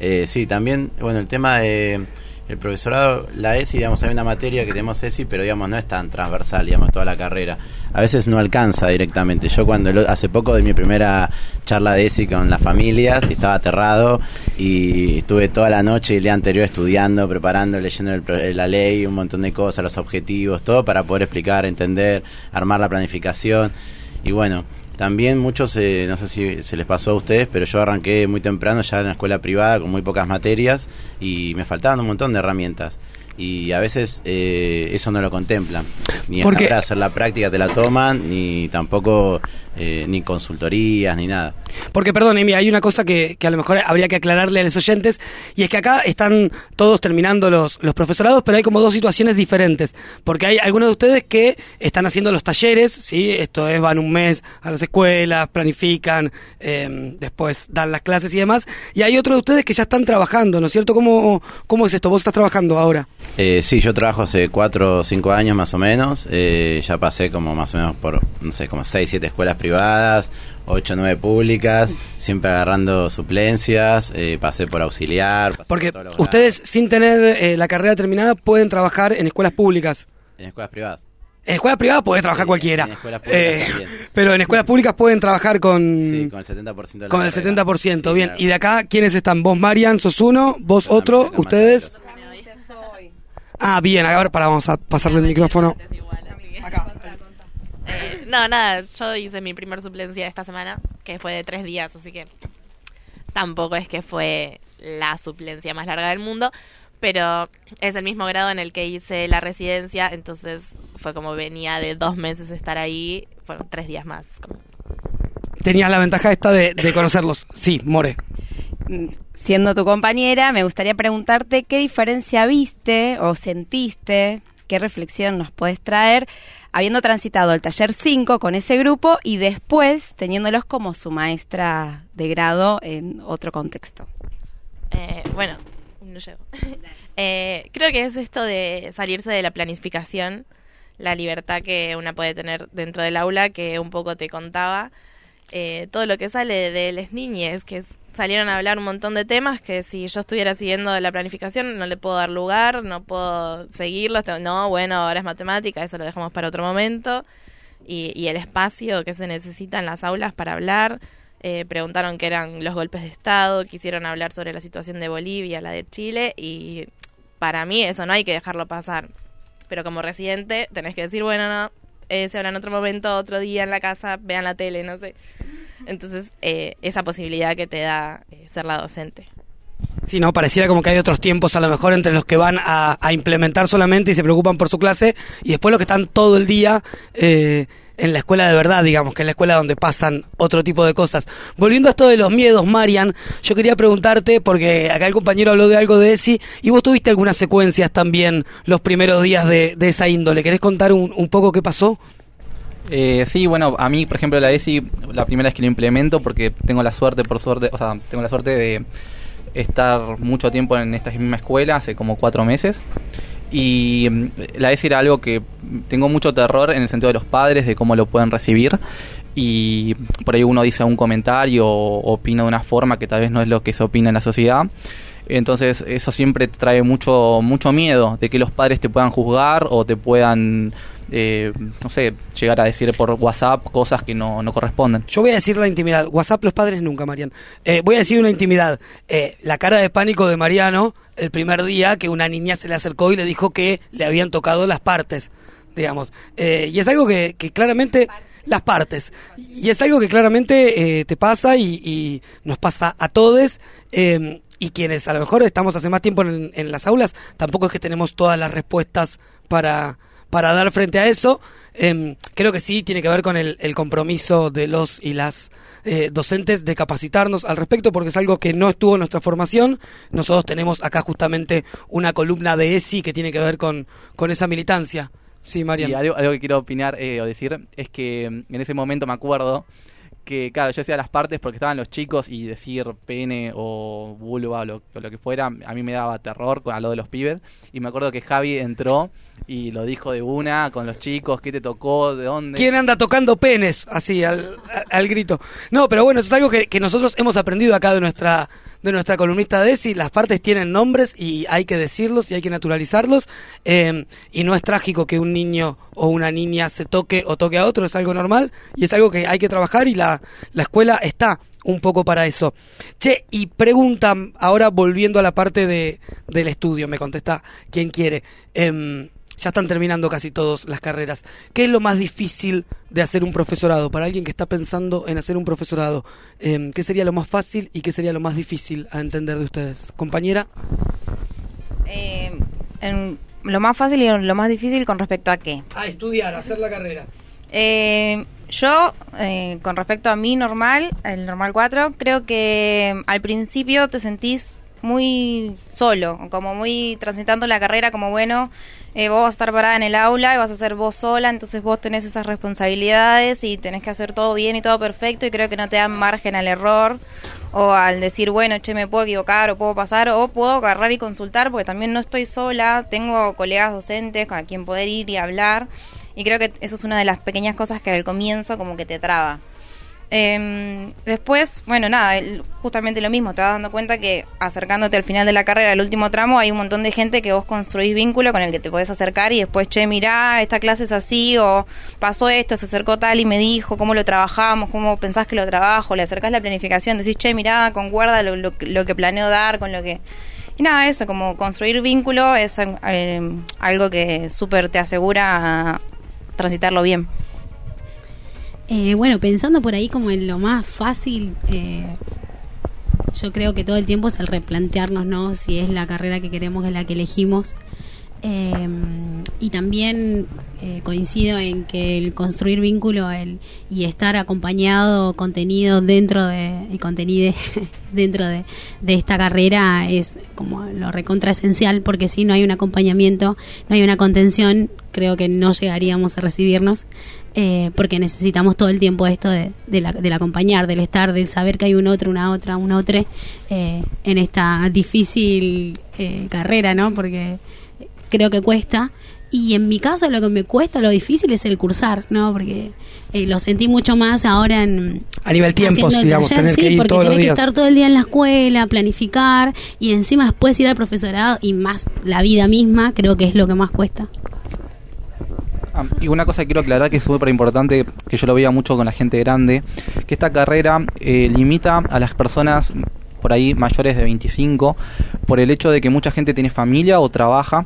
Eh, sí, también, bueno, el tema de el profesorado, la ESI, digamos, hay una materia que tenemos ESI, pero digamos, no es tan transversal, digamos, toda la carrera. A veces no alcanza directamente. Yo cuando hace poco di mi primera charla de ESI con las familias estaba aterrado y estuve toda la noche y el día anterior estudiando, preparando, leyendo el la ley, un montón de cosas, los objetivos, todo para poder explicar, entender, armar la planificación. Y bueno, también muchos, eh, no sé si se les pasó a ustedes, pero yo arranqué muy temprano ya en la escuela privada con muy pocas materias y me faltaban un montón de herramientas. Y a veces eh, eso no lo contemplan. Ni a la Porque- hora de hacer la práctica te la toman, ni tampoco eh, ni consultorías, ni nada. Porque, perdón, Emi, hay una cosa que, que a lo mejor habría que aclararle a los oyentes, y es que acá están todos terminando los, los profesorados, pero hay como dos situaciones diferentes. Porque hay algunos de ustedes que están haciendo los talleres, ¿sí? Esto es, van un mes a las escuelas, planifican, eh, después dan las clases y demás, y hay otros de ustedes que ya están trabajando, ¿no es cierto? ¿Cómo, cómo es esto? ¿Vos estás trabajando ahora? Eh, sí, yo trabajo hace 4 o 5 años más o menos. Eh, ya pasé como más o menos por, no sé, como 6, 7 escuelas privadas, 8 o 9 públicas, siempre agarrando suplencias. eh, pasé por auxiliar. pasé Porque por ustedes, sin tener eh, la carrera terminada, pueden trabajar en escuelas públicas. En escuelas privadas. En escuelas privadas puede trabajar cualquiera. escuelas públicas Eh, también. pero en escuelas públicas pueden trabajar con, Sí, con el 70% de la con el carrera. 70%. bien. Y de acá, ¿quiénes están? Vos, Marian, sos uno, vos otro, ustedes. Ah, bien, ahora para, vamos a pasarle el micrófono. Eh, no, nada, yo hice mi primer suplencia esta semana, que fue de tres días, así que tampoco es que fue la suplencia más larga del mundo, pero es el mismo grado en el que hice la residencia, entonces fue como venía de dos meses estar ahí, fueron tres días más. como- Tenías la ventaja esta de, de conocerlos. Sí, More. Siendo tu compañera, me gustaría preguntarte qué diferencia viste o sentiste, qué reflexión nos puedes traer, habiendo transitado el taller 5 con ese grupo y después teniéndolos como su maestra de grado en otro contexto. Eh, bueno, no llego. *laughs* Eh, creo que es esto de salirse de la planificación, la libertad que una puede tener dentro del aula, que un poco te contaba. Eh, todo lo que sale de las niñas, que salieron a hablar un montón de temas que si yo estuviera siguiendo la planificación no le puedo dar lugar, no puedo seguirlo. No, bueno, ahora es matemática, eso lo dejamos para otro momento. Y, y el espacio que se necesita en las aulas para hablar. Eh, preguntaron qué eran los golpes de Estado, quisieron hablar sobre la situación de Bolivia, la de Chile, y para mí eso no hay que dejarlo pasar. Pero como residente tenés que decir, bueno, no, eh, se habla en otro momento, otro día en la casa, vean la tele, no sé. Entonces, eh, esa posibilidad que te da eh, ser la docente. Sí, no, pareciera como que hay otros tiempos a lo mejor entre los que van a, implementar solamente y se preocupan por su clase y después los que están todo el día eh, en la escuela de verdad, digamos, que es la escuela donde pasan otro tipo de cosas. Volviendo a esto de los miedos, Marian, yo quería preguntarte, porque acá el compañero habló de algo de ESI y vos tuviste algunas secuencias también los primeros días de, de esa índole. ¿Querés contar un, un poco qué pasó? Eh, sí, bueno, a mí, por ejemplo, la ESI, la primera vez que lo implemento, porque tengo la suerte, por suerte, o sea, tengo la suerte de estar mucho tiempo en esta misma escuela, hace como cuatro meses. Y mm, la ESI era algo que tengo mucho terror en el sentido de los padres, de cómo lo pueden recibir. Y por ahí uno dice un comentario o opina de una forma que tal vez no es lo que se opina en la sociedad. Entonces eso siempre trae mucho, mucho miedo de que los padres te puedan juzgar o te puedan, eh, no sé, llegar a decir por WhatsApp cosas que no, no corresponden. Yo voy a decir la intimidad. WhatsApp los padres nunca, Marian. Eh, voy a decir una intimidad. Eh, la cara de pánico de Mariano el primer día que una niña se le acercó y le dijo que le habían tocado las partes, digamos. Eh, y es algo que, que claramente... Las partes. Y es algo que claramente eh, te pasa y, nos pasa a todos. eh, y quienes a lo mejor estamos hace más tiempo en, en las aulas, tampoco es que tenemos todas las respuestas para, para dar frente a eso. Em, creo que sí tiene que ver con el, el compromiso de los y las eh, docentes de capacitarnos al respecto, porque es algo que no estuvo en nuestra formación. Nosotros tenemos acá justamente una columna de ESI que tiene que ver con, con esa militancia. Sí, Marian. Y algo, que quiero opinar eh, o decir es que mm, en ese momento me acuerdo que, claro, yo hacía las partes porque estaban los chicos y decir pene o vulva o lo, que fuera, a mí me daba terror con a lo de los pibes. Y me acuerdo que Javi entró y lo dijo de una con los chicos, qué te tocó, de dónde. ¿Quién anda tocando penes? Así, al, al- al grito. No, pero bueno, eso es algo que, que nosotros hemos aprendido acá de nuestra de nuestra columnista Desi. Las partes tienen nombres y hay que decirlos y hay que naturalizarlos. Eh, y no es trágico que un niño o una niña se toque o toque a otro, es algo normal y es algo que hay que trabajar y la, la escuela está un poco para eso. Che, y preguntan, ahora volviendo a la parte de, del estudio, me contesta quien quiere. Em, ya están terminando casi todas las carreras. ¿Qué es lo más difícil de hacer un profesorado? Para alguien que está pensando en hacer un profesorado, em, ¿qué sería lo más fácil y qué sería lo más difícil a entender de ustedes? Compañera. Eh, en lo más fácil y lo más difícil con respecto a qué. A estudiar, a hacer la carrera. Eh, yo, eh, con respecto a mi normal, el normal 4, creo que al principio te sentís muy solo, como muy transitando la carrera como bueno, eh, vos vas a estar parada en el aula y vas a ser vos sola, entonces vos tenés esas responsabilidades y tenés que hacer todo bien y todo perfecto y creo que no te dan margen al error o al decir, bueno, che, me puedo equivocar o puedo pasar o puedo agarrar y consultar porque también no estoy sola, tengo colegas docentes con quien poder ir y hablar y creo que eso es una de las pequeñas cosas que al comienzo como que te traba. Em, después, bueno, nada, justamente lo mismo, te vas dando cuenta que acercándote al final de la carrera, al último tramo, hay un montón de gente que vos construís vínculo con el que te podés acercar y después, che, mirá, esta clase es así, o pasó esto, se acercó tal y me dijo cómo lo trabajamos, cómo pensás que lo trabajo, le acercás la planificación, decís, che, mirá, concuerda lo, lo, lo que planeo dar con lo que... Y nada, eso, como construir vínculo es eh, algo que súper te asegura transitarlo bien. Eh, bueno, pensando por ahí como en lo más fácil, eh, yo creo que todo el tiempo es el replantearnos, ¿no? Si es la carrera que queremos, es la que elegimos. Eh, y también eh, coincido en que el construir vínculo el, y estar acompañado, contenido dentro de, y *laughs* dentro de, de esta carrera es como lo recontra esencial porque si no hay un acompañamiento, no hay una contención, creo que no llegaríamos a recibirnos eh, porque necesitamos todo el tiempo esto de, de del acompañar, del estar, del saber que hay un otro, una otra, una otra eh, en esta difícil eh, carrera, ¿no? Porque creo que cuesta. Y en mi caso lo que me cuesta, lo difícil es el cursar, ¿no? Porque eh, lo sentí mucho más ahora en... A nivel tiempos, digamos, taller, tener sí, que ir porque todos los que estar todo el día en la escuela, planificar y encima después ir al profesorado y más la vida misma, creo que es lo que más cuesta. Ah, y una cosa que quiero aclarar que es súper importante, que yo lo veía mucho con la gente grande, que esta carrera eh, limita a las personas por ahí mayores de 25 por el hecho de que mucha gente tiene familia o trabaja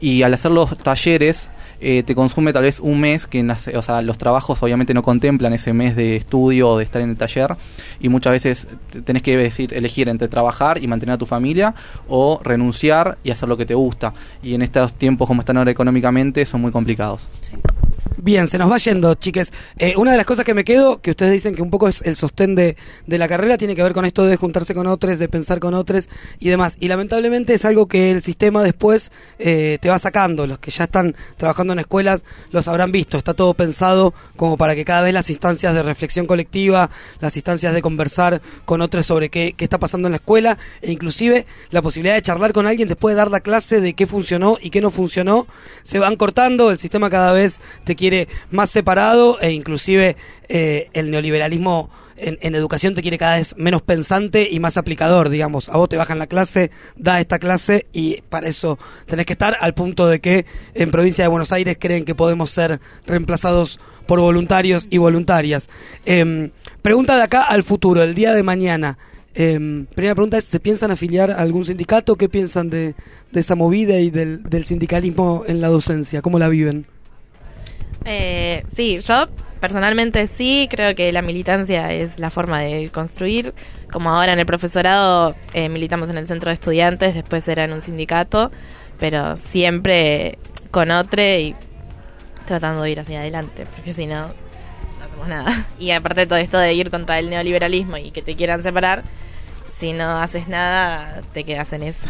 y al hacer los talleres eh, te consume tal vez un mes que o sea, los trabajos obviamente no contemplan ese mes de estudio o de estar en el taller y muchas veces te- tenés que decir elegir entre trabajar y mantener a tu familia o renunciar y hacer lo que te gusta y en estos tiempos como están ahora económicamente son muy complicados. Bien, se nos va yendo, chiques. Eh, una de las cosas que me quedo, que ustedes dicen que un poco es el sostén de, de la carrera, tiene que ver con esto de juntarse con otros, de pensar con otros y demás. Y lamentablemente es algo que el sistema después eh, te va sacando. Los que ya están trabajando en escuelas los habrán visto. Está todo pensado como para que cada vez las instancias de reflexión colectiva, las instancias de conversar con otros sobre qué, qué está pasando en la escuela e inclusive la posibilidad de charlar con alguien después de dar la clase de qué funcionó y qué no funcionó, se van cortando. El sistema cada vez te quiere más separado e inclusive eh, el neoliberalismo en, en educación te quiere cada vez menos pensante y más aplicador, digamos. A vos te bajan la clase, da esta clase y para eso tenés que estar al punto de que en provincia de Buenos Aires creen que podemos ser reemplazados por voluntarios y voluntarias. Em, pregunta de acá al futuro, el día de mañana. Em, primera pregunta es, ¿se piensan afiliar a algún sindicato? ¿Qué piensan de, de esa movida y del sindicalismo en la docencia? ¿Cómo la viven? Eh, sí, yo personalmente sí, creo que la militancia es la forma de construir. Como ahora en el profesorado eh, militamos en el centro de estudiantes, después era en un sindicato, pero siempre con otro y tratando de ir hacia adelante, porque si no, no hacemos nada. Y aparte todo esto de ir contra el neoliberalismo y que te quieran separar, si no haces nada, te quedas en eso.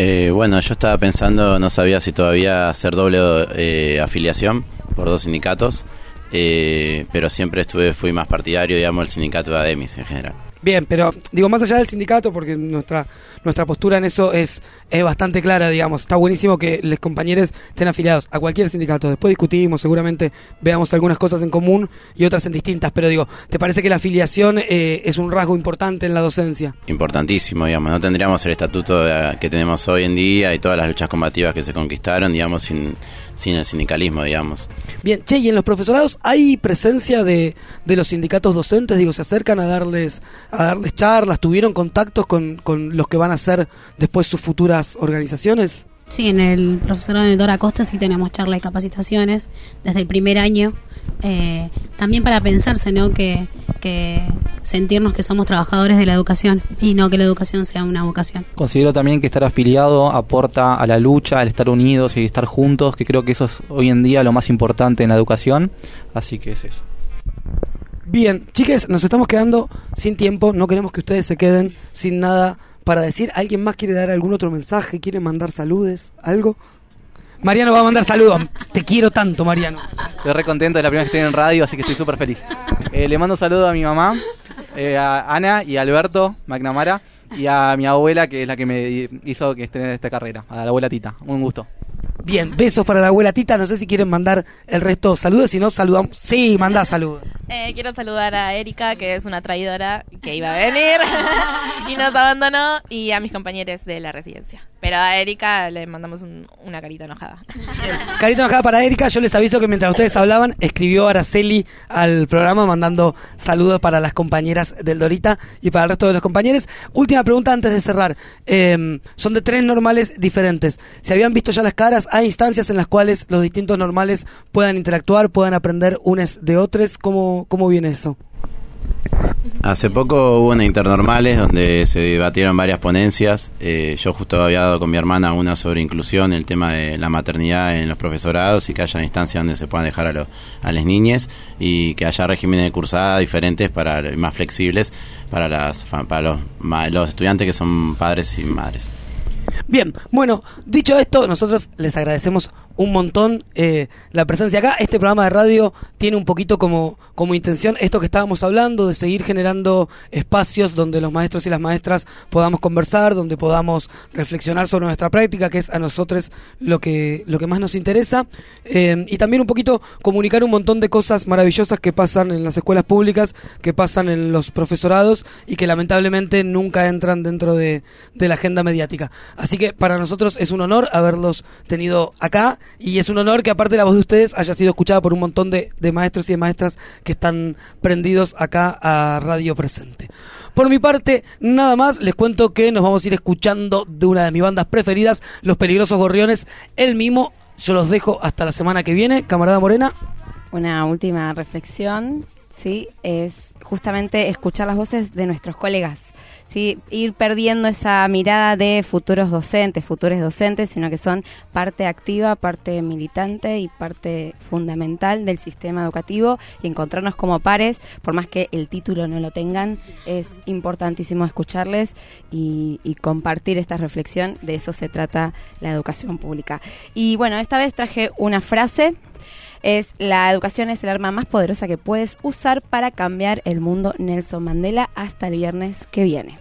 Eh, bueno, yo estaba pensando, no sabía si todavía hacer doble eh, afiliación por dos sindicatos. eh, pero siempre estuve fui más partidario, digamos, del sindicato de ADEMIS en general. Bien, pero digo, más allá del sindicato, porque nuestra nuestra postura en eso es, es bastante clara, digamos. Está buenísimo que los compañeros estén afiliados a cualquier sindicato. Después discutimos, seguramente veamos algunas cosas en común y otras en distintas. Pero digo, ¿te parece que la afiliación eh, es un rasgo importante en la docencia? Importantísimo, digamos. No tendríamos el estatuto que tenemos hoy en día y todas las luchas combativas que se conquistaron, digamos, sin, sin el sindicalismo, digamos. Bien, che, ¿y en los profesorados hay presencia de, de los sindicatos docentes? Digo, ¿se acercan a darles, a darles charlas? ¿Tuvieron contactos con, con los que van a ser después sus futuras organizaciones? Sí, en el profesorado de Dora Costa sí tenemos charlas y capacitaciones desde el primer año. Eh, también para pensarse, ¿no? Que, que sentirnos que somos trabajadores de la educación y no que la educación sea una vocación. Considero también que estar afiliado aporta a la lucha, al estar unidos y estar juntos, que creo que eso es hoy en día lo más importante en la educación. Así que es eso. Bien, chiques, nos estamos quedando sin tiempo, no queremos que ustedes se queden sin nada para decir. ¿Alguien más quiere dar algún otro mensaje? ¿Quiere mandar saludes? ¿Algo? Mariano va a mandar saludos. Te quiero tanto, Mariano. Estoy re contento de la primera vez que estoy en radio, así que estoy súper feliz. Eh, le mando un saludo a mi mamá, eh, a Ana y a Alberto McNamara y a mi abuela, que es la que me hizo que esté en esta carrera, a la abuela Tita. Un gusto. Bien, besos para la abuela Tita. No sé si quieren mandar el resto saludos. Si no, saludamos. Sí, manda saludos. Eh, quiero saludar a Erika, que es una traidora que iba a venir *laughs* y nos abandonó, y a mis compañeros de la residencia. Pero a Erika le mandamos un- una carita enojada. Carita enojada para Erika. Yo les aviso que mientras ustedes hablaban, escribió Araceli al programa mandando saludos para las compañeras del Dorita y para el resto de los compañeros. Última pregunta antes de cerrar. Eh, son de tres normales diferentes. ¿Se habían visto ya las caras? ¿Hay instancias en las cuales los distintos normales puedan interactuar, puedan aprender unos de otros? ¿Cómo, cómo viene eso? Hace poco hubo una internormales donde se debatieron varias ponencias. Eh, yo justo había dado con mi hermana una sobre inclusión, el tema de la maternidad en los profesorados y que haya instancias donde se puedan dejar a, los a las niñas y que haya regímenes de cursada diferentes para más flexibles para las para los, los estudiantes que son padres y madres. Bien, bueno, dicho esto, nosotros les agradecemos un montón eh, la presencia acá. Este programa de radio tiene un poquito como, como intención esto que estábamos hablando, de seguir generando espacios donde los maestros y las maestras podamos conversar, donde podamos reflexionar sobre nuestra práctica, que es a nosotros lo que, lo que más nos interesa. Eh, y también un poquito comunicar un montón de cosas maravillosas que pasan en las escuelas públicas, que pasan en los profesorados y que lamentablemente nunca entran dentro de, de la agenda mediática. Así que para nosotros es un honor haberlos tenido acá y es un honor que aparte la voz de ustedes haya sido escuchada por un montón de, de maestros y de maestras que están prendidos acá a Radio Presente. Por mi parte, nada más, les cuento que nos vamos a ir escuchando de una de mis bandas preferidas, Los Peligrosos Gorriones, el mimo. Yo los dejo hasta la semana que viene. Camarada Morena. Una última reflexión, sí, es justamente escuchar las voces de nuestros colegas, sí, ir perdiendo esa mirada de futuros docentes, futuros docentes, sino que son parte activa, parte militante y parte fundamental del sistema educativo y encontrarnos como pares, por más que el título no lo tengan, es importantísimo escucharles y, y compartir esta reflexión, de eso se trata la educación pública. Y bueno, esta vez traje una frase es la educación es el arma más poderosa que puedes usar para cambiar el mundo Nelson Mandela hasta el viernes que viene.